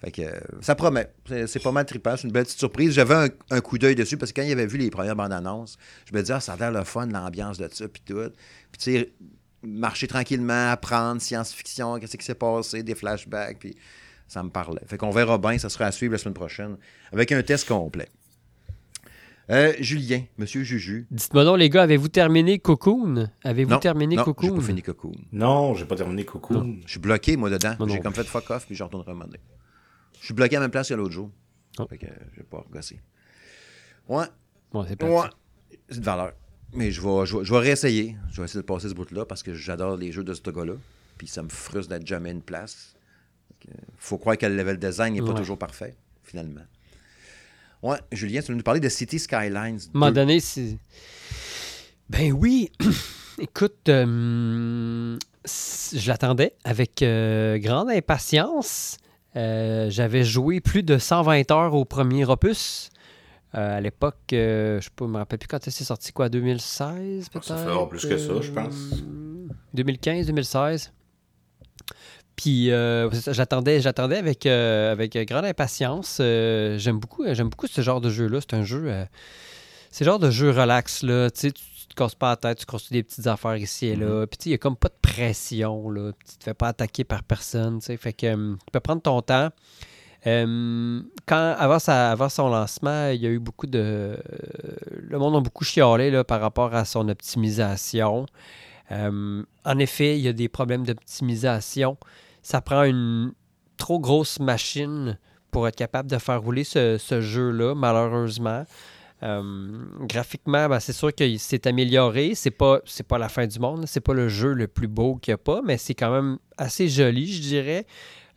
[SPEAKER 1] Fait que euh, ça promet. C'est pas mal trippant. C'est une belle petite surprise. J'avais un, un coup d'œil dessus parce que quand il avait vu les premières bandes annonces, je me disais, ah, ça a l'air le fun, l'ambiance de ça, puis tout. Puis tu sais, marcher tranquillement, apprendre, science-fiction, qu'est-ce qui s'est passé, des flashbacks, puis ça me parlait. Fait qu'on verra bien, ça sera à suivre la semaine prochaine avec un test complet. Euh, Julien, Monsieur Juju.
[SPEAKER 2] Dites-moi donc, les gars, avez-vous terminé Cocoon? Avez-vous
[SPEAKER 1] Non,
[SPEAKER 2] terminé
[SPEAKER 1] non, j'ai
[SPEAKER 2] Cocoon?
[SPEAKER 1] pas fini Cocoon.
[SPEAKER 3] Non, j'ai pas terminé Cocoon.
[SPEAKER 1] Je suis bloqué, moi, dedans. J'ai comme fait fuck off, puis je retournerai donné. Je suis bloqué à la même place que l'autre jour.
[SPEAKER 2] Oh.
[SPEAKER 1] Fait que euh, je vais pas regosser. Ouais,
[SPEAKER 2] Ouais, c'est pas
[SPEAKER 1] ouais. C'est de valeur. Mais je vais, je, vais, je vais réessayer. Je vais essayer de passer ce bout-là parce que j'adore les jeux de ce gars-là. Puis ça me frustre d'être jamais une place. Fait que, faut croire que le level design n'est pas toujours parfait, finalement. Ouais, Julien, tu veux nous parler de City Skylines.
[SPEAKER 2] À un moment
[SPEAKER 1] 2.
[SPEAKER 2] donné, c'est. Ben oui! Écoute, euh, je l'attendais avec euh, grande impatience. Euh, J'avais joué plus de 120 heures au premier opus. Euh, à l'époque, euh, je ne me rappelle plus quand c'est sorti, quoi, 2016 peut-être?
[SPEAKER 3] Ça fait plus que ça, je pense.
[SPEAKER 2] 2015, 2016. Puis euh, j'attendais, j'attendais avec, avec grande impatience. J'aime beaucoup, j'aime beaucoup ce genre de jeu-là. C'est un jeu, c'est le genre de jeu relax là. Tu sais, tu te casses pas la tête, tu construis des petites affaires ici et là. Puis tu sais, il y a comme pas de pression là. Tu te fais pas attaquer par personne. Fait que euh, tu peux prendre ton temps. Euh, quand, avant, sa- avant son lancement, il y a eu beaucoup de. Le monde a beaucoup chialé là, par rapport à son optimisation. Euh, en effet, il y a des problèmes d'optimisation. Ça prend une trop grosse machine pour être capable de faire rouler ce, ce jeu-là, malheureusement. Euh, graphiquement, ben, c'est sûr qu'il s'est amélioré. C'est pas, c'est pas la fin du monde. C'est pas le jeu le plus beau qu'il n'y a pas, mais c'est quand même assez joli, je dirais.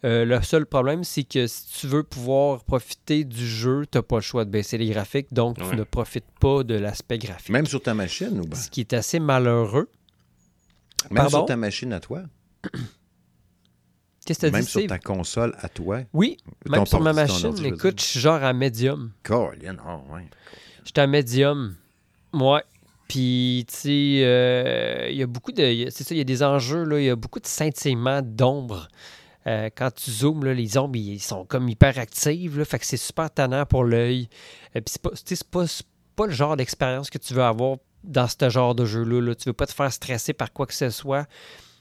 [SPEAKER 2] Euh, le seul problème, c'est que si tu veux pouvoir profiter du jeu, tu n'as pas le choix de baisser les graphiques, donc tu ne profites pas de l'aspect graphique.
[SPEAKER 1] Même sur ta machine ou ben?
[SPEAKER 2] Ce qui est assez malheureux.
[SPEAKER 1] Même
[SPEAKER 2] Pardon?
[SPEAKER 1] sur ta machine à toi?
[SPEAKER 2] Qu'est-ce que tu as
[SPEAKER 1] Même
[SPEAKER 2] dit,
[SPEAKER 1] sur
[SPEAKER 2] Steve?
[SPEAKER 1] ta console à toi?
[SPEAKER 2] Oui, même sur ma machine. écoute, je suis genre à médium.
[SPEAKER 1] Colin, oh, ouais.
[SPEAKER 2] J'étais à médium. Ouais. Puis, tu sais, euh, il y a beaucoup de. C'est ça, il y a des enjeux, là. Il y a beaucoup de scintillements d'ombre. Euh, quand tu zoomes, là, les ombres, ils sont comme hyper actives. Là, fait que c'est super tannant pour l'œil. Euh, Puis, c'est pas, tu sais, c'est pas, pas le genre d'expérience que tu veux avoir dans ce genre de jeu-là. Là. Tu veux pas te faire stresser par quoi que ce soit.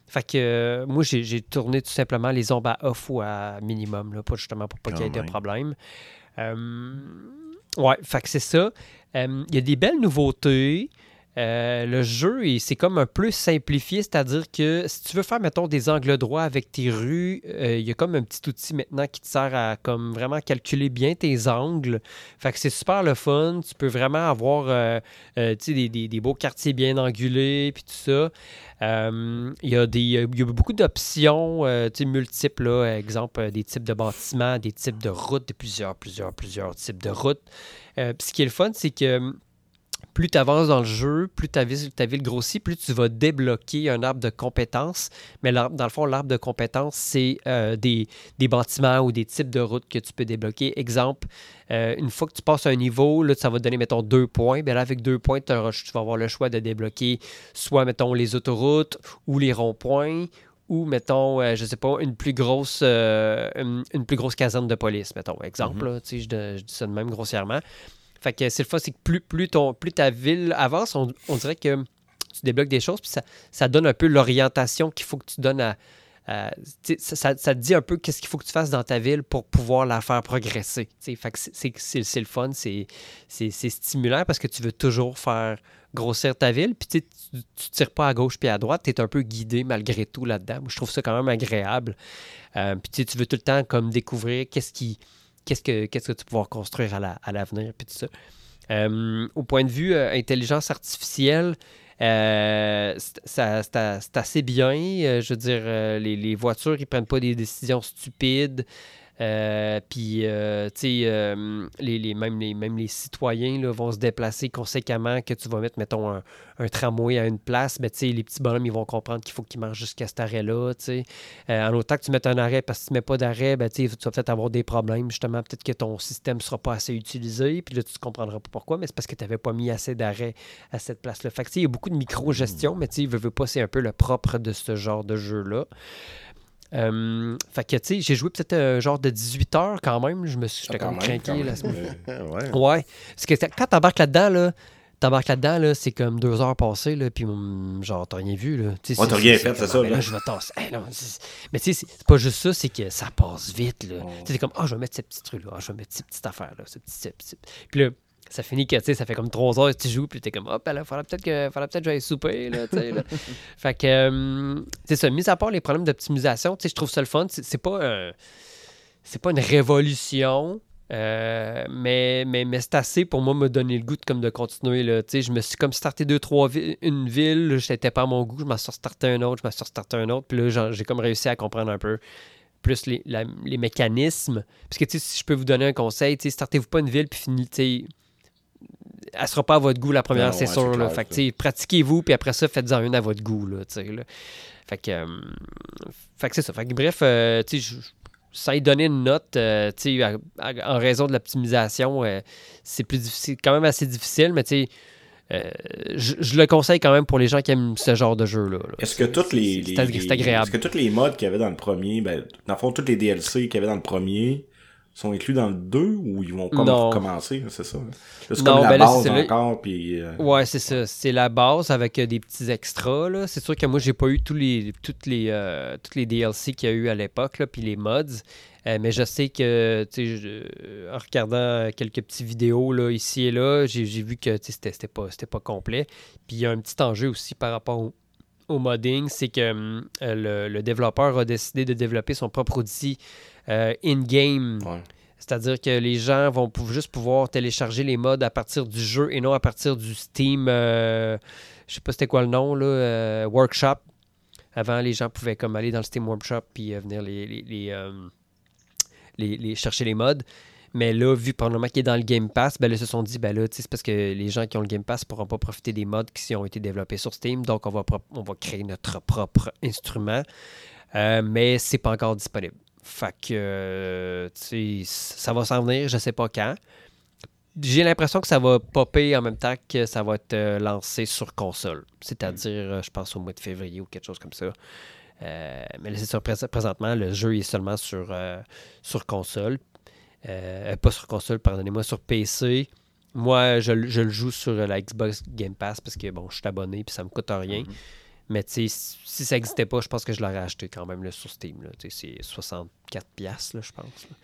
[SPEAKER 2] Fait que euh, moi, j'ai tourné tout simplement les ombres à off ou à minimum, là, pas justement pour pas qu'il y ait
[SPEAKER 1] Quand
[SPEAKER 2] de problème. Euh, ouais, fait que c'est ça. Il y a des belles nouveautés. Euh, le jeu, c'est comme un peu simplifié, c'est-à-dire que si tu veux faire, mettons, des angles droits avec tes rues, euh, il y a comme un petit outil maintenant qui te sert à comme vraiment calculer bien tes angles. Fait que c'est super le fun. Tu peux vraiment avoir euh, des, des- beaux quartiers bien angulés, puis tout ça. Il, y a y a beaucoup d'options multiples, là. exemple des types de bâtiments, des types de routes, de plusieurs, plusieurs, plusieurs types de routes. Ce qui est le fun, c'est que plus tu avances dans le jeu, plus ta ville, ta ville grossit, plus tu vas débloquer un arbre de compétences. Mais dans le fond, l'arbre de compétences, c'est euh, des, des bâtiments ou des types de routes que tu peux débloquer. Exemple, euh, une fois que tu passes un niveau, là, ça va te donner, mettons, deux points. Bien là, avec deux points, tu vas avoir le choix de débloquer soit, mettons, les autoroutes ou les ronds-points ou, mettons, euh, je sais pas, une plus grosse euh, une, une plus grosse caserne de police, mettons. Exemple, je, je dis ça de même grossièrement. Fait que c'est le fun, c'est que plus, plus, ton, plus ta ville avance, on, dirait que tu débloques des choses, puis ça, ça donne un peu l'orientation qu'il faut que tu donnes à, ça, te dit un peu qu'est-ce qu'il faut que tu fasses dans ta ville pour pouvoir la faire progresser. c'est- le fun, c'est stimulant parce que tu veux toujours faire grossir ta ville. Puis tu tu tires pas à gauche puis à droite, tu es un peu guidé malgré tout là-dedans. Je trouve ça quand même agréable. Euh, puis tu veux tout le temps comme découvrir qu'est-ce qui qu'est-ce que qu'est-ce que tu vas construire à la- à l'avenir puis tout ça. Euh, au point de vue euh, intelligence artificielle, euh, c'est ça- c'est assez bien. Je veux dire, les, les voitures, ils prennent pas des décisions stupides. Euh, puis, euh, tu sais, euh, les, même, les, citoyens là, vont se déplacer conséquemment que tu vas mettre, mettons, un, tramway à une place. Mais, tu sais, les petits bonhommes, ils vont comprendre qu'il faut qu'ils marchent jusqu'à cet arrêt-là, en autant que tu mettes un arrêt, parce que tu mets pas d'arrêt, ben, tu vas peut-être avoir des problèmes, justement. Peut-être que ton système ne sera pas assez utilisé, puis là, tu ne comprendras pas pourquoi, mais c'est parce que tu n'avais pas mis assez d'arrêt à cette place-là. Fait il y a beaucoup de micro-gestion, mais, tu sais, veux pas, c'est un peu le propre de ce genre de jeu-là. Euh, fait que, tu sais, j'ai joué peut-être un genre de 18 heures quand même. Je me suis, j'étais
[SPEAKER 3] Quand
[SPEAKER 2] comme
[SPEAKER 3] même,
[SPEAKER 2] craqué
[SPEAKER 3] quand
[SPEAKER 2] la semaine.
[SPEAKER 3] Euh,
[SPEAKER 1] ouais.
[SPEAKER 2] Ouais. Parce que quand t'embarques là-dedans, là, t'embarques là-dedans, là, c'est comme deux heures passées, là, puis hum, genre, t'as rien vu, là.
[SPEAKER 3] Ouais, t'as rien fait, c'est
[SPEAKER 2] ah,
[SPEAKER 3] ça,
[SPEAKER 2] ben
[SPEAKER 3] là.
[SPEAKER 2] je vais tasser. Hey, non, c'est- mais tu sais, c'est pas juste ça, c'est que ça passe vite, là.
[SPEAKER 3] Oh.
[SPEAKER 2] Tu sais, comme, ah, je vais mettre cette petite truc-là, ah, je vais mettre cette petite affaire-là, cette petite, cette petite- Puis là, ça finit que, tu sais, ça fait comme trois heures que tu joues, puis t'es comme, hop, là, faudra peut-être que, faudra peut-être que j'aille souper, là, tu sais, fait que, euh, c'est ça, mis à part les problèmes d'optimisation, tu sais, je trouve ça le fun. C'est pas, un- c'est pas une révolution, euh, mais, mais, mais c'est assez pour moi me donner le goût de, comme de continuer. Là. Tu sais, Je me suis comme starté deux, trois vi- une ville, j'étais pas à mon goût, je m'en suis starté un autre, je m'en suis starté un autre, puis là j'ai comme réussi à comprendre un peu plus les, la- les mécanismes. Parce que tu sais, si je peux vous donner un conseil, tu sais, startez-vous pas une ville puis finis, elle sera pas à votre goût la première, c'est
[SPEAKER 3] ouais,
[SPEAKER 2] sûr. là. Fait
[SPEAKER 3] ça.
[SPEAKER 2] sais, pratiquez-vous, puis après ça, faites-en une à votre goût. Là. Fait que, euh, fait que c'est ça. Fait que bref, euh, sans y donner une note, euh, à- à- en raison de l'optimisation, euh, c'est plus difficile, quand même assez difficile, mais tu euh, je, le conseille quand même pour les gens qui aiment ce genre de jeu-là. là.
[SPEAKER 3] Est-ce que toutes les, les-
[SPEAKER 2] agréable.
[SPEAKER 3] Est-ce que toutes les modes qu'il y avait dans le premier, ben, dans le fond, toutes les DLC qu'il y avait dans le premier sont inclus dans le 2 ou ils vont comme
[SPEAKER 2] Non.
[SPEAKER 3] recommencer, c'est ça? hein? C'est comme la
[SPEAKER 2] ben là,
[SPEAKER 3] base
[SPEAKER 2] là-
[SPEAKER 3] encore, puis... euh,
[SPEAKER 2] Ouais, c'est ça. C'est la base avec euh, des petits extras. là. C'est sûr que moi, j'ai pas eu tous les, toutes, les, euh, toutes les DLC qu'il y a eu à l'époque, là, puis les mods. Mais je sais que, je- en regardant quelques petites vidéos là, ici et là, j'ai vu que c'était pas, c'était pas complet. Puis il y a un petit enjeu aussi par rapport au, au modding, c'est que hum, euh, le, le développeur a décidé de développer son propre outil euh, in-game.
[SPEAKER 3] ouais.
[SPEAKER 2] C'est-à-dire que les gens vont juste pouvoir télécharger les mods à partir du jeu et non à partir du Steam. euh, je sais pas c'était quoi le nom, là, euh, Workshop. Avant, les gens pouvaient comme aller dans le Steam Workshop puis euh, venir les, les, les, les- les- chercher les mods. Mais là, vu probablement qu'il est dans le Game Pass, ben ils se sont dit, ben là, c'est parce que les gens qui ont le Game Pass ne pourront pas profiter des mods qui ont été développés sur Steam. Donc, on va, on va créer notre propre instrument. Euh, mais c'est pas encore disponible. Fait que, euh, tu ça va s'en venir, je sais pas quand. J'ai l'impression que ça va popper en même temps que ça va être euh, lancé sur console. C'est-à-dire, euh, je pense au mois de février ou quelque chose comme ça. Mais là, c'est sûr, prés- présentement, le jeu est seulement sur, sur console. Euh, pas sur console, pardonnez-moi, sur PC. Moi, je, le- je le joue sur la Xbox Game Pass parce que, bon, je suis abonné puis ça me coûte rien. Mais tu sais, si ça n'existait pas, je pense que je l'aurais acheté quand même là, sur Steam. C'est 64$, piastres, là, je pense. là.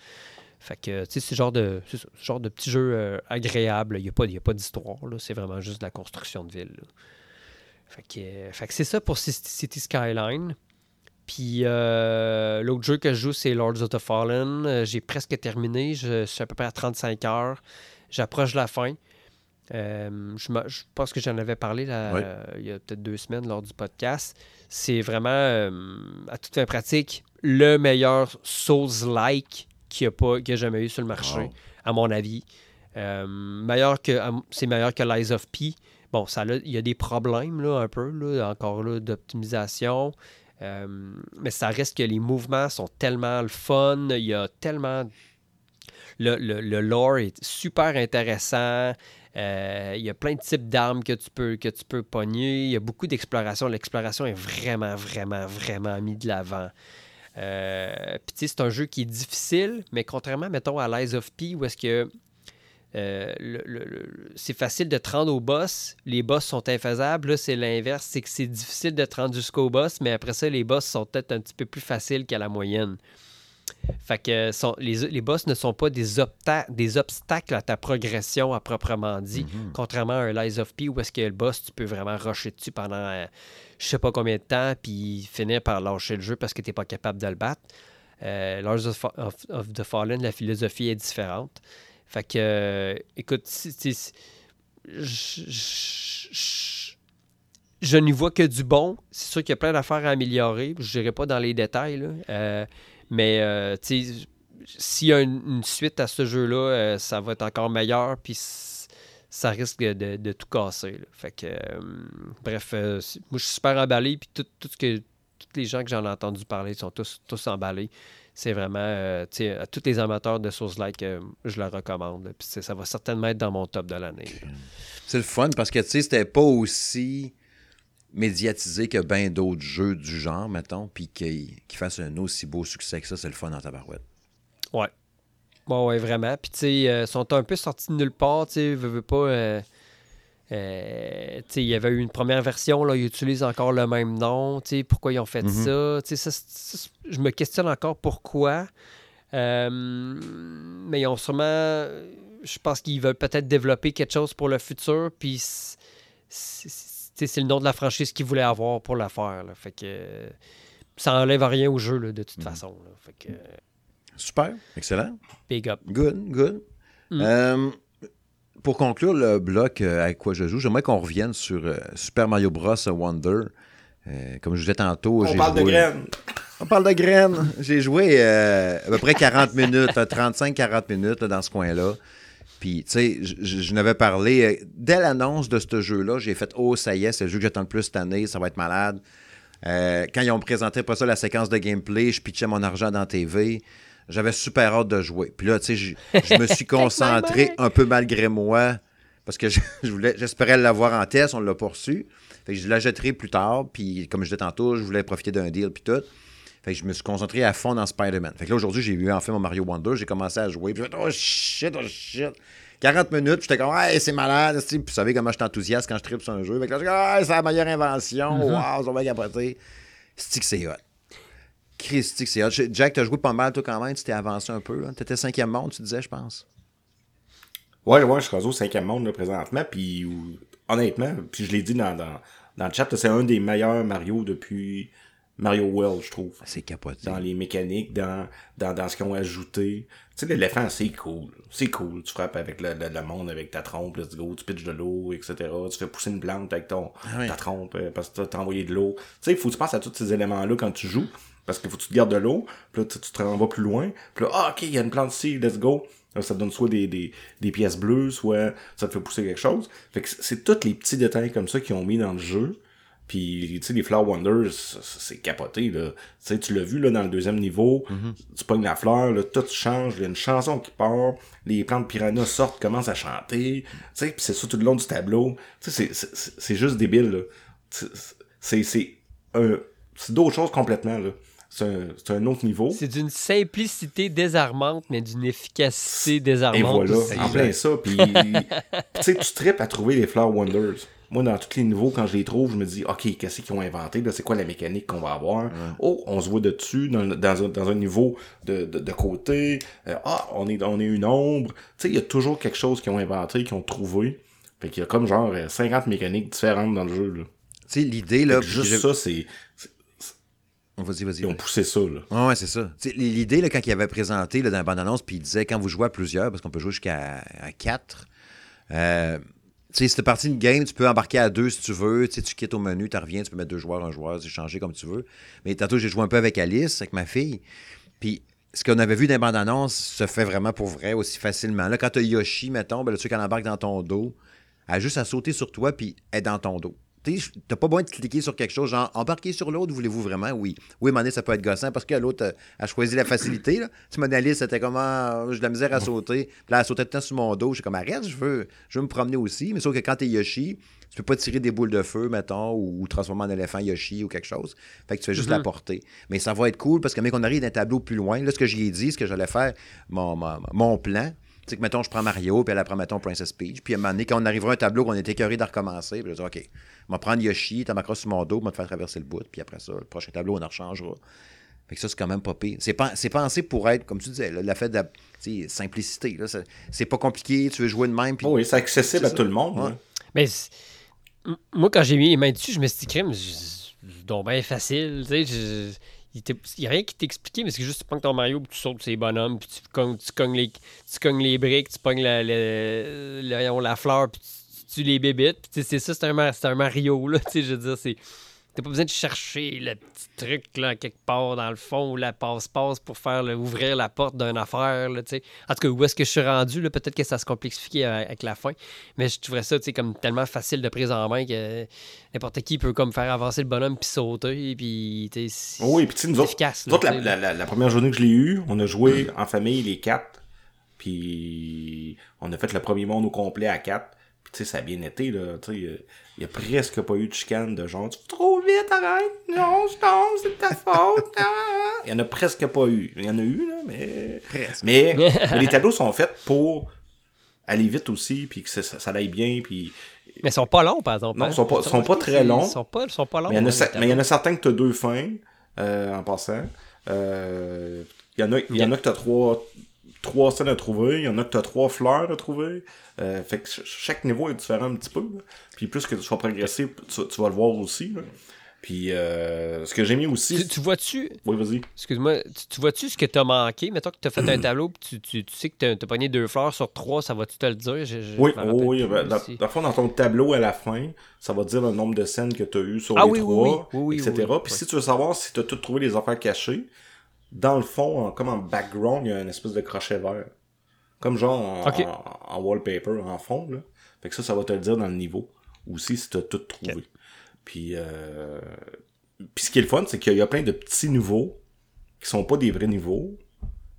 [SPEAKER 2] Fait que, c'est ce genre de, ce genre de petit jeu euh, agréable. Il n'y a pas, il y a pas d'histoire. C'est vraiment juste de la construction de ville. là. Fait que, euh, fait que c'est ça pour City Skyline. Puis euh, l'autre jeu que je joue, c'est Lords of the Fallen. Euh, J'ai presque terminé. Je suis à peu près à 35 heures. J'approche de la fin. Euh, je, pense que j'en avais parlé là, euh, il y a peut-être deux semaines lors du podcast. C'est vraiment, à toute fin pratique, le meilleur Souls-like qu'il n'y a, jamais eu sur le marché,
[SPEAKER 1] Wow.
[SPEAKER 2] à mon avis. Meilleur que, c'est meilleur que Lies of P. Bon, ça, là, il y a des problèmes, là, un peu, là, encore là, d'optimisation. Euh, mais ça reste que les mouvements sont tellement le fun. Il y a tellement. Le, le, le lore est super intéressant. Euh, il y a plein de types d'armes que tu peux que tu peux pogner. Il y a beaucoup d'exploration. L'exploration est vraiment, vraiment, vraiment mis de l'avant. Euh, Puis c'est un jeu qui est difficile, mais contrairement, mettons, à Lies of P, où est-ce que euh, le- le- le- c'est facile de te rendre au boss. Les boss sont infaisables. Là, c'est l'inverse. C'est que c'est difficile de te rendre jusqu'au boss, mais après ça, les boss sont peut-être un petit peu plus faciles qu'à la moyenne. Fait que euh, sont- les, les boss ne sont pas des, opta- des obstacles à ta progression à proprement dit, contrairement à un Lies of P où est-ce que le boss, tu peux vraiment rusher dessus pendant euh, je sais pas combien de temps, puis finir par lâcher le jeu parce que tu n'es pas capable de le battre. Euh, of, of- of the Fallen, la philosophie est différente. Fait que, euh, écoute, si- je, n'y vois que du bon. C'est sûr qu'il y a plein d'affaires à améliorer. Je n'irai pas dans les détails. Euh, mais, euh, s'il y a une, suite à ce jeu-là, ça va être encore meilleur, puis ça risque de, tout casser. Fait que, bref, moi, je suis super emballé, puis tout, tout tous les gens que j'en ai entendu parler sont tous emballés. C'est vraiment, euh, tu sais, à tous les amateurs de Souls-like, euh, je le recommande. Puis ça va certainement être dans mon top de l'année.
[SPEAKER 1] C'est le fun parce que, tu sais, c'était pas aussi médiatisé que bien d'autres jeux du genre, mettons, puis qu'ils fassent un aussi beau succès que ça, c'est le fun en tabarouette.
[SPEAKER 2] Ouais. Bon, ouais, vraiment. Puis, tu sais, euh, sont un peu sortis de nulle part, tu sais, veux, veux pas. Euh, il y avait eu une première version, là, ils utilisent encore le même nom, pourquoi ils ont fait
[SPEAKER 1] Mhm.
[SPEAKER 2] ça, ça, je me questionne encore pourquoi, Euh, mais ils ont sûrement, je pense qu'ils veulent peut-être développer quelque chose pour le futur, puis c'est- le nom de la franchise qu'ils voulaient avoir pour la faire, là. fait que ça enlève rien au jeu, là, de toute façon, là. fait que
[SPEAKER 1] Super, excellent.
[SPEAKER 2] big up.
[SPEAKER 1] Good, good.
[SPEAKER 2] Mm.
[SPEAKER 1] Euh, pour conclure le bloc euh, avec quoi je joue, j'aimerais qu'on revienne sur euh, Super Mario Bros. Wonder. Euh, comme je disais tantôt,
[SPEAKER 3] On
[SPEAKER 1] j'ai
[SPEAKER 3] parle de graines.
[SPEAKER 1] On parle de graines. J'ai joué euh, à peu près 40 minutes, 35-40 minutes là, dans ce coin-là. Puis, tu sais, je- n'avais parlé. euh, dès l'annonce de ce jeu-là, j'ai fait Oh, ça y est, c'est le jeu que j'attends le plus cette année, ça va être malade. Quand ils ont présenté pas ça la séquence de gameplay, je pitchais mon argent dans TV. J'avais super hâte de jouer. Puis là, tu sais, je, je me suis concentré un peu malgré moi parce que je, je voulais, j'espérais l'avoir en test, on l'a reçu. Fait que je l'achèterai plus tard. Puis, comme je disais tantôt, je voulais profiter d'un deal puis tout. Fait que je me suis concentré à fond dans Spider-Man. Fait que là, aujourd'hui, j'ai eu enfin mon Mario Wonder. J'ai commencé à jouer. Puis j'ai fait, oh shit, oh shit. 40 minutes, puis j'étais comme, ouais, c'est malade. Puis vous savez comment je suis enthousiaste quand je tripe sur un jeu. Fait que là, je dis, ah, c'est la meilleure invention. Wow, ça va capoter. C'est que c'est hot. C'est hot. Jack, t'as joué pas mal, toi, quand même. Tu t'es avancé un peu. T'étais cinquième monde, tu disais, je pense.
[SPEAKER 3] Ouais, ouais, je suis rendu au cinquième monde là, présentement, puis honnêtement, puis je l'ai dit dans, dans, dans le chat, c'est un des meilleurs Mario depuis Mario World, je trouve.
[SPEAKER 1] C'est capoté.
[SPEAKER 3] Dans les mécaniques, dans, dans, dans ce qu'ils ont ajouté. Tu sais, l'éléphant, c'est cool. C'est cool. Tu frappes avec le, le, le monde, avec ta trompe, let's go, tu pitches de l'eau, etc. Tu fais pousser une plante avec ton,
[SPEAKER 1] Ah oui.
[SPEAKER 3] ta trompe euh, parce que t'as- t'as envoyé de l'eau. Tu sais, il faut que tu penses à tous ces éléments-là quand tu joues. Parce qu'il faut que tu te gardes de l'eau, puis là, tu, tu te renvoies plus loin. Puis là, ah, ok, il y a une plante ici, let's go. Là, ça te donne soit des, des, des pièces bleues, soit ça te fait pousser quelque chose. Fait que c'est- tous les petits détails comme ça qu'ils ont mis dans le jeu. Puis, tu sais, les Flower Wonders, c'est- capoté, là. Tu sais, tu l'as vu, là, dans le deuxième niveau. Tu pognes la fleur, là, tout change. Il y a une chanson qui part. Les plantes piranha sortent, commencent à chanter. Tu sais, puis c'est ça tout le long du tableau. Tu sais, c'est- c'est- c'est c'est juste débile, là. C'est- C'est c'est un- c'est d'autres choses complètement, là. C'est un, autre niveau.
[SPEAKER 2] C'est d'une simplicité désarmante, mais d'une efficacité
[SPEAKER 3] Et
[SPEAKER 2] désarmante.
[SPEAKER 3] voilà,
[SPEAKER 2] aussi.
[SPEAKER 3] en plein ça. Puis, tu sais, tu tripes à trouver les Flower Wonders. Moi, dans tous les niveaux, quand je les trouve, je me dis, OK, qu'est-ce qu'ils ont inventé? là? C'est quoi la mécanique qu'on va avoir? Oh, on se voit de dessus, dans, dans, un, dans un niveau de, de, de côté. Euh, ah, on est, on est une ombre. Tu sais, il y a toujours quelque chose qu'ils ont inventé, qu'ils ont trouvé. Fait qu'il y a comme genre euh, 50 mécaniques différentes dans le jeu. Là.
[SPEAKER 1] Tu sais, l'idée, là.
[SPEAKER 3] Juste ça, c'est.
[SPEAKER 1] Vas-y, vas-y.
[SPEAKER 3] Ils ont poussé ça, là.
[SPEAKER 1] Ouais, ouais, c'est ça. L'idée, là, quand il avait présenté là, dans la bande-annonce, puis il disait quand vous jouez à plusieurs, parce qu'on peut jouer jusqu'à à quatre, euh, tu sais, si t'es parti une game, tu peux embarquer à deux si tu veux. Tu quittes au menu, tu reviens, tu peux mettre deux joueurs, un joueur, c'est changer comme tu veux. Mais tantôt, j'ai joué un peu avec Alice, avec ma fille. Puis ce qu'on avait vu dans les bandes annonces se fait vraiment pour vrai aussi facilement. Là, quand tu as Yoshi, mettons, ben, le truc qu'elle embarque dans ton dos, elle a juste à sauter sur toi puis est dans ton dos. Tu t'as pas besoin de cliquer sur quelque chose, genre embarquer sur l'autre, voulez-vous vraiment? Oui. Oui, mais ça peut être gossant parce que l'autre a choisi la facilité. Là. Tu dit, Alice, c'était comment euh, j'ai de la misère à sauter. Puis là, elle sautait tout le temps sur mon dos. J'ai comme arrête, je veux, je veux me promener aussi. Mais sauf que quand t'es Yoshi, tu peux pas tirer des boules de feu, mettons, ou, ou transformer en éléphant Yoshi ou quelque chose. Fait que tu fais juste la porter. Mais ça va être cool parce que, mec, on arrive d'un tableau plus loin. Là, ce que j'y ai dit, ce que j'allais faire, mon, mon, mon plan, sais que, mettons, je prends Mario, puis elle apprend, mettons, Princess Peach. Puis à un moment donné, quand on arrivera à un tableau qu'on était écœuré de recommencer, puis je dis, OK, on va prendre Yoshi, t'en m'accroches sur mon dos, on va te faire traverser le bout, puis après ça, le prochain tableau, on en rechangera. Fait que ça, c'est quand même pas pire. C'est, pas, c'est pensé pour être, comme tu disais, là, la fait de la tu simplicité. Là, c'est, c'est pas compliqué, tu veux jouer de même. Puis,
[SPEAKER 3] Oh oui, c'est accessible
[SPEAKER 1] C'est
[SPEAKER 3] à
[SPEAKER 1] ça.
[SPEAKER 3] tout le monde.
[SPEAKER 1] Ouais.
[SPEAKER 2] Mais moi, quand j'ai mis les mains dessus, je me suis dit, crème, c'est donc bien facile. Tu sais, je- il n'y a rien qui t'expliquait, mais c'est juste tu pognes ton Mario, puis tu sautes ces bonhommes, puis tu cognes, tu cognes, les, tu cognes les briques, tu pognes la, la, la- fleur, puis tu, tu les bébites. C'est ça, c'est un, un Mario. Là, je veux dire, c'est. T'as pas besoin de chercher le petit truc là, quelque part dans le fond ou la passe-passe pour faire ouvrir la porte d'une affaire. Là, tu sais. en tout cas, où est-ce que je suis rendu? là, Peut-être que ça se complexifie euh, avec la fin. Mais je trouverais ça tu sais, comme tellement facile de prise en main que n'importe qui peut comme faire avancer le bonhomme puis sauter. Puis, tu sais, c'est
[SPEAKER 3] oui, puis tu sais, nous autres,
[SPEAKER 2] efficace.
[SPEAKER 3] nous
[SPEAKER 2] là,
[SPEAKER 3] autres, la, première journée que je l'ai eu, on a joué en famille les quatre. Puis on a fait le premier monde au complet à quatre. Tu sais, ça a bien été, là. Tu sais, il y a presque pas eu de chicane de genre, tu vas trop vite, arrête. Non, je tombe, c'est de ta faute. Ah. Il y en a presque pas eu. Il y en a eu, là, mais.
[SPEAKER 1] Presque.
[SPEAKER 3] Mais, mais les tableaux sont faits pour aller vite aussi, puis que ça, ça, ça aille bien, puis
[SPEAKER 2] Mais ils sont pas longs, par exemple.
[SPEAKER 3] Non,
[SPEAKER 2] hein.
[SPEAKER 3] ils sont pas-
[SPEAKER 2] Ça,
[SPEAKER 3] sont pas très longs.
[SPEAKER 2] Ils sont pas, ils sont pas longs.
[SPEAKER 3] Mais il y en a,
[SPEAKER 2] hein,
[SPEAKER 3] certains que tu as deux fins, euh, en passant. Euh, il y en a, il y en a que tu as trois, trois scènes à trouver. Il y en a que tu as trois fleurs à trouver. Euh, fait que ch- chaque niveau est différent un petit peu. là. Puis plus que tu vas progresser, tu, tu vas le voir aussi. là. Puis euh, ce que j'ai mis aussi...
[SPEAKER 2] Tu, tu vois-tu,
[SPEAKER 3] Oui, vas-y.
[SPEAKER 2] excuse-moi, tu, tu vois-tu ce que t'as manqué? Mettons que t'as fait un tableau, puis tu, tu, sais que t'as, t'as pogné deux fleurs sur trois, ça va-tu te le dire? Je- je-
[SPEAKER 3] Oui, oh, oui. ben, dans, dans le fond, dans ton tableau à la fin, ça va dire le nombre de scènes que tu as eues sur
[SPEAKER 2] Ah
[SPEAKER 3] les
[SPEAKER 2] oui,
[SPEAKER 3] trois,
[SPEAKER 2] oui. Oui, oui,
[SPEAKER 3] etc. Puis si tu veux savoir si tu as tout trouvé les affaires cachées, dans le fond, en- comme en background, il y a une espèce de crochet vert. Comme genre en,
[SPEAKER 2] Ok.
[SPEAKER 3] en- en wallpaper, en fond. Là. Fait que ça, ça va te le dire dans le niveau. Aussi, si tu as tout trouvé. Puis, euh... Puis ce qui est le fun, c'est qu'il y a plein de petits niveaux qui sont pas des vrais niveaux,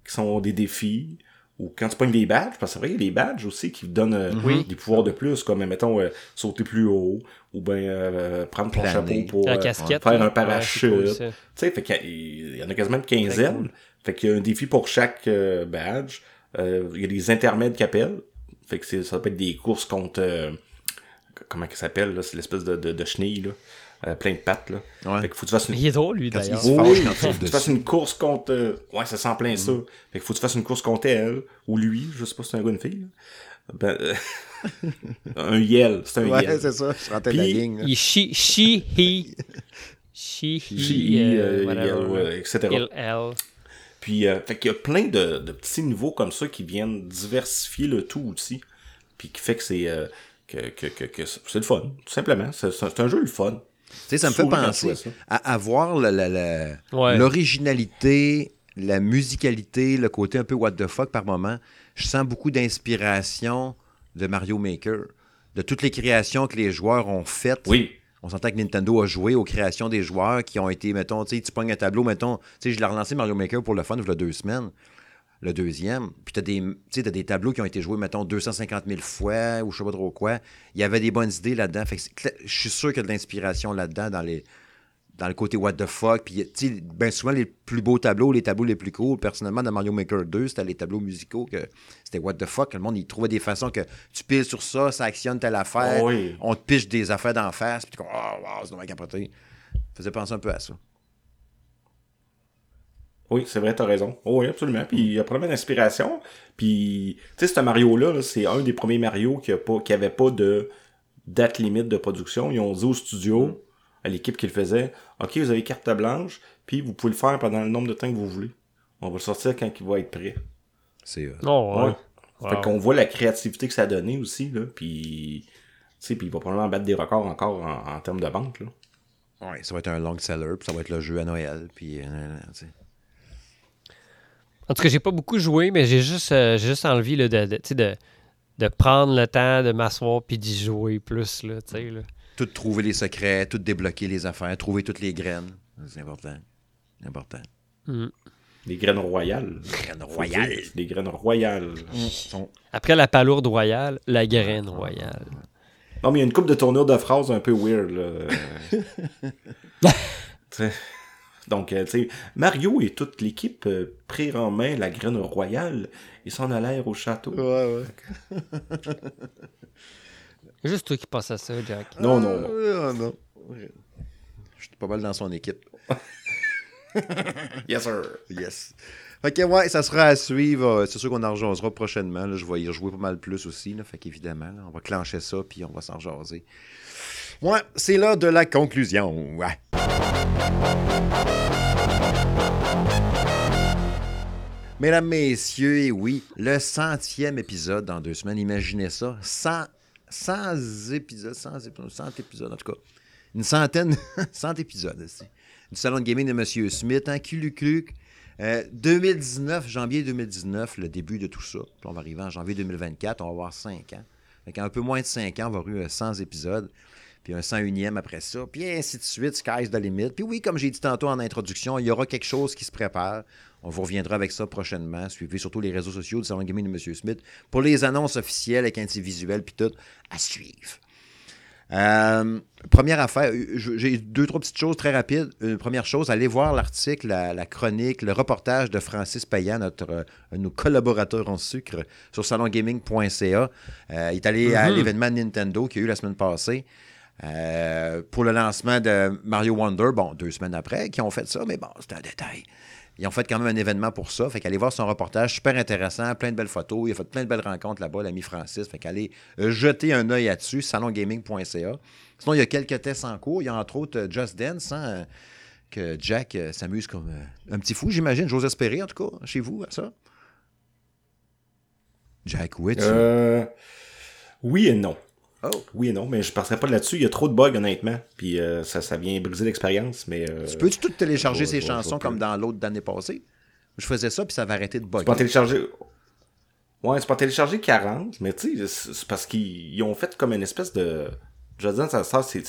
[SPEAKER 3] qui sont des défis, ou quand tu pognes des badges, parce que c'est vrai, il y a des badges aussi qui donnent euh,
[SPEAKER 2] Oui.
[SPEAKER 3] des pouvoirs de plus, comme, mettons, euh, sauter plus haut, ou bien euh, prendre ton
[SPEAKER 1] Planer.
[SPEAKER 3] chapeau pour euh,
[SPEAKER 2] casquette.
[SPEAKER 3] faire un parachute.
[SPEAKER 2] cool.
[SPEAKER 3] Tu sais, fait qu'il y a- il y en a quasiment une quinzaine.
[SPEAKER 2] cool.
[SPEAKER 3] Fait qu'il y a un défi pour chaque euh, badge. Euh, il y a des intermèdes qu'appellent. Fait que ça peut être des courses contre... euh, comment ça s'appelle, là? C'est l'espèce de, de, de chenille, là. Euh, plein de pattes, là.
[SPEAKER 1] Ouais.
[SPEAKER 3] Fait qu'il faut que tu fasses une...
[SPEAKER 2] Mais il est drôle, lui, d'ailleurs.
[SPEAKER 3] Oui,
[SPEAKER 1] tu
[SPEAKER 3] faut que tu fasses une course contre... euh, Ouais, ça sent plein ça.
[SPEAKER 1] Mm.
[SPEAKER 3] Fait qu'il faut que tu fasses une course contre elle, ou lui, je sais pas si c'est un gars ou une fille. là. Ben, euh, un yell, c'est un
[SPEAKER 1] Ouais,
[SPEAKER 3] yell.
[SPEAKER 1] c'est ça. Je la ligne.
[SPEAKER 2] Il she, she, he. She, he,
[SPEAKER 3] J.I.,
[SPEAKER 2] euh, whatever.
[SPEAKER 3] yell, ouais, etc.
[SPEAKER 2] Il, elle.
[SPEAKER 3] Puis, euh, fait qu'il y a plein de, de petits niveaux comme ça qui viennent diversifier le tout aussi. Puis qui fait que c'est euh, que, que, que, que c'est le fun, tout simplement. C'est c'est un, c'est un jeu le fun.
[SPEAKER 1] Tu sais, ça me fait penser à avoir la- la- la-
[SPEAKER 2] Ouais.
[SPEAKER 1] l'originalité, la musicalité, le côté un peu what the fuck par moment. Je sens beaucoup d'inspiration de Mario Maker, de toutes les créations que les joueurs ont faites.
[SPEAKER 3] Oui.
[SPEAKER 1] On s'entend que Nintendo a joué aux créations des joueurs qui ont été, mettons, tu sais, tu pognes un tableau, mettons, tu sais, je l'ai relancé Mario Maker pour le fun, il y a deux semaines, le deuxième, puis t'as des, tu sais, t'as des tableaux qui ont été joués, mettons, 250 000 fois, ou je sais pas trop quoi. Il y avait des bonnes idées là-dedans. Je suis sûr qu'il y a de l'inspiration là-dedans dans les dans le côté what the fuck. Puis, ben souvent, les plus beaux tableaux, les tableaux les plus cool, personnellement, dans Mario Maker 2, c'était les tableaux musicaux que c'était what the fuck. Le monde, il trouvait des façons que tu piles sur ça, ça actionne telle affaire,
[SPEAKER 3] Oh oui.
[SPEAKER 1] on te piche des affaires d'en face, puis tu comme, oh, wow, c'est dommage capoté. faisait penser un peu à ça.
[SPEAKER 3] Oui, c'est vrai, t'as raison. Oh, oui, absolument. Puis il y a probablement d'inspiration. Puis, tu sais, ce Mario-là, là, c'est un des premiers Mario qui a pas, qui avait pas de date limite de production. Ils ont dit au studio, à l'équipe qui le faisait, OK, vous avez carte blanche, puis vous pouvez le faire pendant le nombre de temps que vous voulez. On va le sortir quand il va être prêt.
[SPEAKER 1] C'est euh,
[SPEAKER 2] Oh, ouais.
[SPEAKER 3] Ouais. Fait qu'on voit la créativité que ça a donné aussi, là. Puis, tu sais, puis il va probablement battre des records encore en, en termes de vente, là.
[SPEAKER 1] ouais, ça va être un long seller, puis ça va être le jeu à Noël, puis euh, tu sais.
[SPEAKER 2] En tout cas, j'ai pas beaucoup joué, mais j'ai juste, euh, j'ai juste envie là, de, de, tu sais, de, de prendre le temps de m'asseoir puis d'y jouer plus. Là, tu sais, là.
[SPEAKER 1] tout trouver les secrets, tout débloquer les affaires, trouver toutes les graines. C'est important. C'est important.
[SPEAKER 2] Mm.
[SPEAKER 3] Des graines royales.
[SPEAKER 1] Graines
[SPEAKER 3] Faut
[SPEAKER 1] royales.
[SPEAKER 3] dire, Des graines royales.
[SPEAKER 1] Sont-
[SPEAKER 2] Après la palourde royale, la graine royale.
[SPEAKER 3] Non, mais il y a une coupe de tournure de phrases un peu weird, là. Donc, euh, tu sais, Mario et toute l'équipe euh, prirent en main la graine royale et s'en allèrent au château.
[SPEAKER 1] Ouais, ouais.
[SPEAKER 2] Juste toi qui penses à ça, Jack.
[SPEAKER 3] Non, non, non.
[SPEAKER 1] Ah, non. Je suis pas mal dans son équipe.
[SPEAKER 3] Yes, sir.
[SPEAKER 1] Yes. Fait que ouais, ça sera à suivre. Euh, C'est sûr qu'on en rejasera prochainement. là. Je vais y rejouer pas mal plus aussi. Là. Fait qu'évidemment, là, on va clencher ça puis on va s'en jaser. Ouais, c'est l'heure de la conclusion. Ouais. Mesdames, messieurs, et oui, le centième épisode dans deux semaines. Imaginez ça. 100, 100 épisodes, 100 épisodes, 100 épisodes, en tout cas. Une centaine, 100 épisodes. ici. Du salon de gaming de M. Smith, en culucluc. Euh, 2019, janvier 2019, le début de tout ça. On va arriver en janvier 2024, on va avoir 5 ans. Fait qu'en un peu moins de 5 ans, on va avoir eu euh, 100 épisodes, puis un 101e après ça, puis ainsi de suite, sky's the limit. Puis oui, comme j'ai dit tantôt en introduction, il y aura quelque chose qui se prépare. On vous reviendra avec ça prochainement. Suivez surtout les réseaux sociaux du Salon Gaming de M. Smith pour les annonces officielles avec un petit visuel, puis tout, à suivre. Euh, première affaire, j'ai deux, trois petites choses très rapides. Une première chose, allez voir l'article, la, la chronique, le reportage de Francis Payan, notre, euh, un de nos collaborateurs en sucre, sur salongaming.ca. Euh, il est allé à
[SPEAKER 2] Mhm.
[SPEAKER 1] l'événement Nintendo qu'il y a eu la semaine passée. Euh, pour le lancement de Mario Wonder, bon, deux semaines après, qui ont fait ça, mais bon, c'est un détail. Ils ont fait quand même un événement pour ça. Fait qu'allez voir son reportage, super intéressant, plein de belles photos. Il a fait plein de belles rencontres là-bas, l'ami Francis. Fait qu'allez euh, jeter un œil là-dessus, salongaming.ca. Sinon, il y a quelques tests en cours. Il y a entre autres euh, Just Dance, hein, que Jack s'amuse comme un petit fou, j'imagine. J'ose espérer, en tout cas, chez vous, à ça. Jack, où es-tu?
[SPEAKER 3] Oui et non.
[SPEAKER 1] Oh.
[SPEAKER 3] Oui et non, mais je passerai pas là-dessus. Il y a trop de bugs, honnêtement. Puis euh, ça, ça vient briser l'expérience. Mais euh,
[SPEAKER 1] Tu peux-tu tout télécharger ces chansons comme dans l'autre d'année passée? Je faisais ça, puis ça va arrêter de
[SPEAKER 3] Tu peux
[SPEAKER 1] bugger.
[SPEAKER 3] télécharger. Ouais, tu peux télécharger 40, mais tu sais, c'est parce qu'ils ils ont fait comme une espèce de. Je veux dire, ça, ça c'est.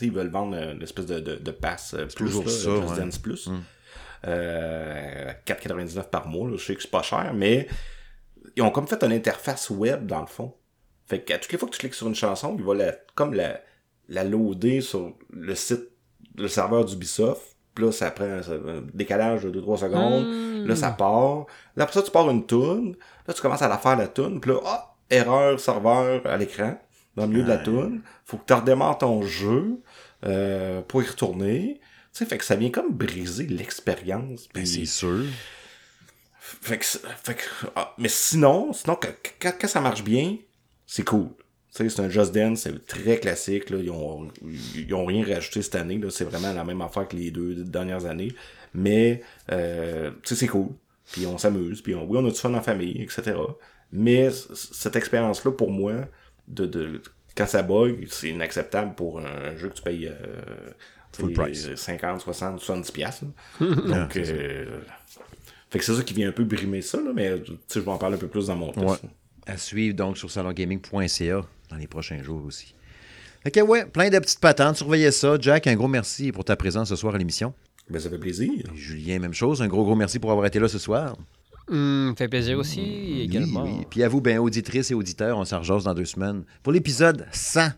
[SPEAKER 3] ils veulent vendre une espèce de, de, de pass euh, plus,
[SPEAKER 1] toujours
[SPEAKER 3] là,
[SPEAKER 1] ça,
[SPEAKER 3] Just
[SPEAKER 1] ouais.
[SPEAKER 3] Dance Plus.
[SPEAKER 1] Mm.
[SPEAKER 3] Euh, 4,99 par mois, là. je sais que c'est pas cher, mais ils ont comme fait une interface web dans le fond. Fait qu'à toutes les fois que tu cliques sur une chanson, il va la, comme la, la loader sur le site, le serveur d'Ubisoft. Puis là, ça prend un décalage de 2-3 secondes.
[SPEAKER 2] Hmm.
[SPEAKER 3] Là, ça part. Là, après ça, tu pars une toune. Là, tu commences à la faire, la toune. Puis là, ah, erreur serveur à l'écran, dans le milieu de la toune. Faut que tu redémarres ton jeu euh, pour y retourner. Tu sais, fait que ça vient comme briser l'expérience.
[SPEAKER 1] Ben,
[SPEAKER 3] puis-
[SPEAKER 1] c'est sûr.
[SPEAKER 3] fait que, c'est- fait que- ah, mais sinon, sinon que- quand ça marche bien, c'est cool. C'est un Just Dance, c'est très classique. Là. Ils, ont, ils ont rien rajouté cette année. C'est vraiment la même affaire que les deux dernières années. Mais, euh, c'est cool. Puis on s'amuse. Puis on, oui, on a du fun en famille, etc. Mais cette expérience-là, pour moi, de, de quand ça bug, c'est inacceptable pour un jeu que tu payes euh,
[SPEAKER 1] Full price.
[SPEAKER 3] 50, 60, 70 piastres. là. Donc, euh, fait que c'est ça qui vient un peu brimer ça, là, mais je vais en parler un peu plus dans mon test.
[SPEAKER 1] Ouais. À suivre donc sur salongaming.ca dans les prochains jours aussi. Ok, ouais, plein de petites patentes. Surveillez ça. Jack, un gros merci pour ta présence ce soir à l'émission.
[SPEAKER 3] Ben, ça fait plaisir.
[SPEAKER 1] Et Julien, même chose. Un gros, gros merci pour avoir été là ce soir.
[SPEAKER 2] Hum, fait plaisir aussi, également.
[SPEAKER 1] Oui, oui. Puis à vous, ben, auditrices et auditeurs, on s'en dans deux semaines pour l'épisode 100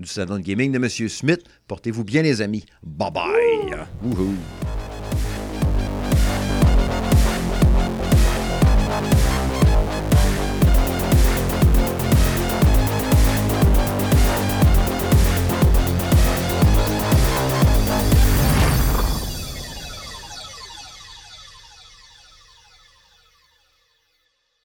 [SPEAKER 1] du Salon de Gaming de M. Smith. Portez-vous bien, les amis. Bye bye. Wouhou.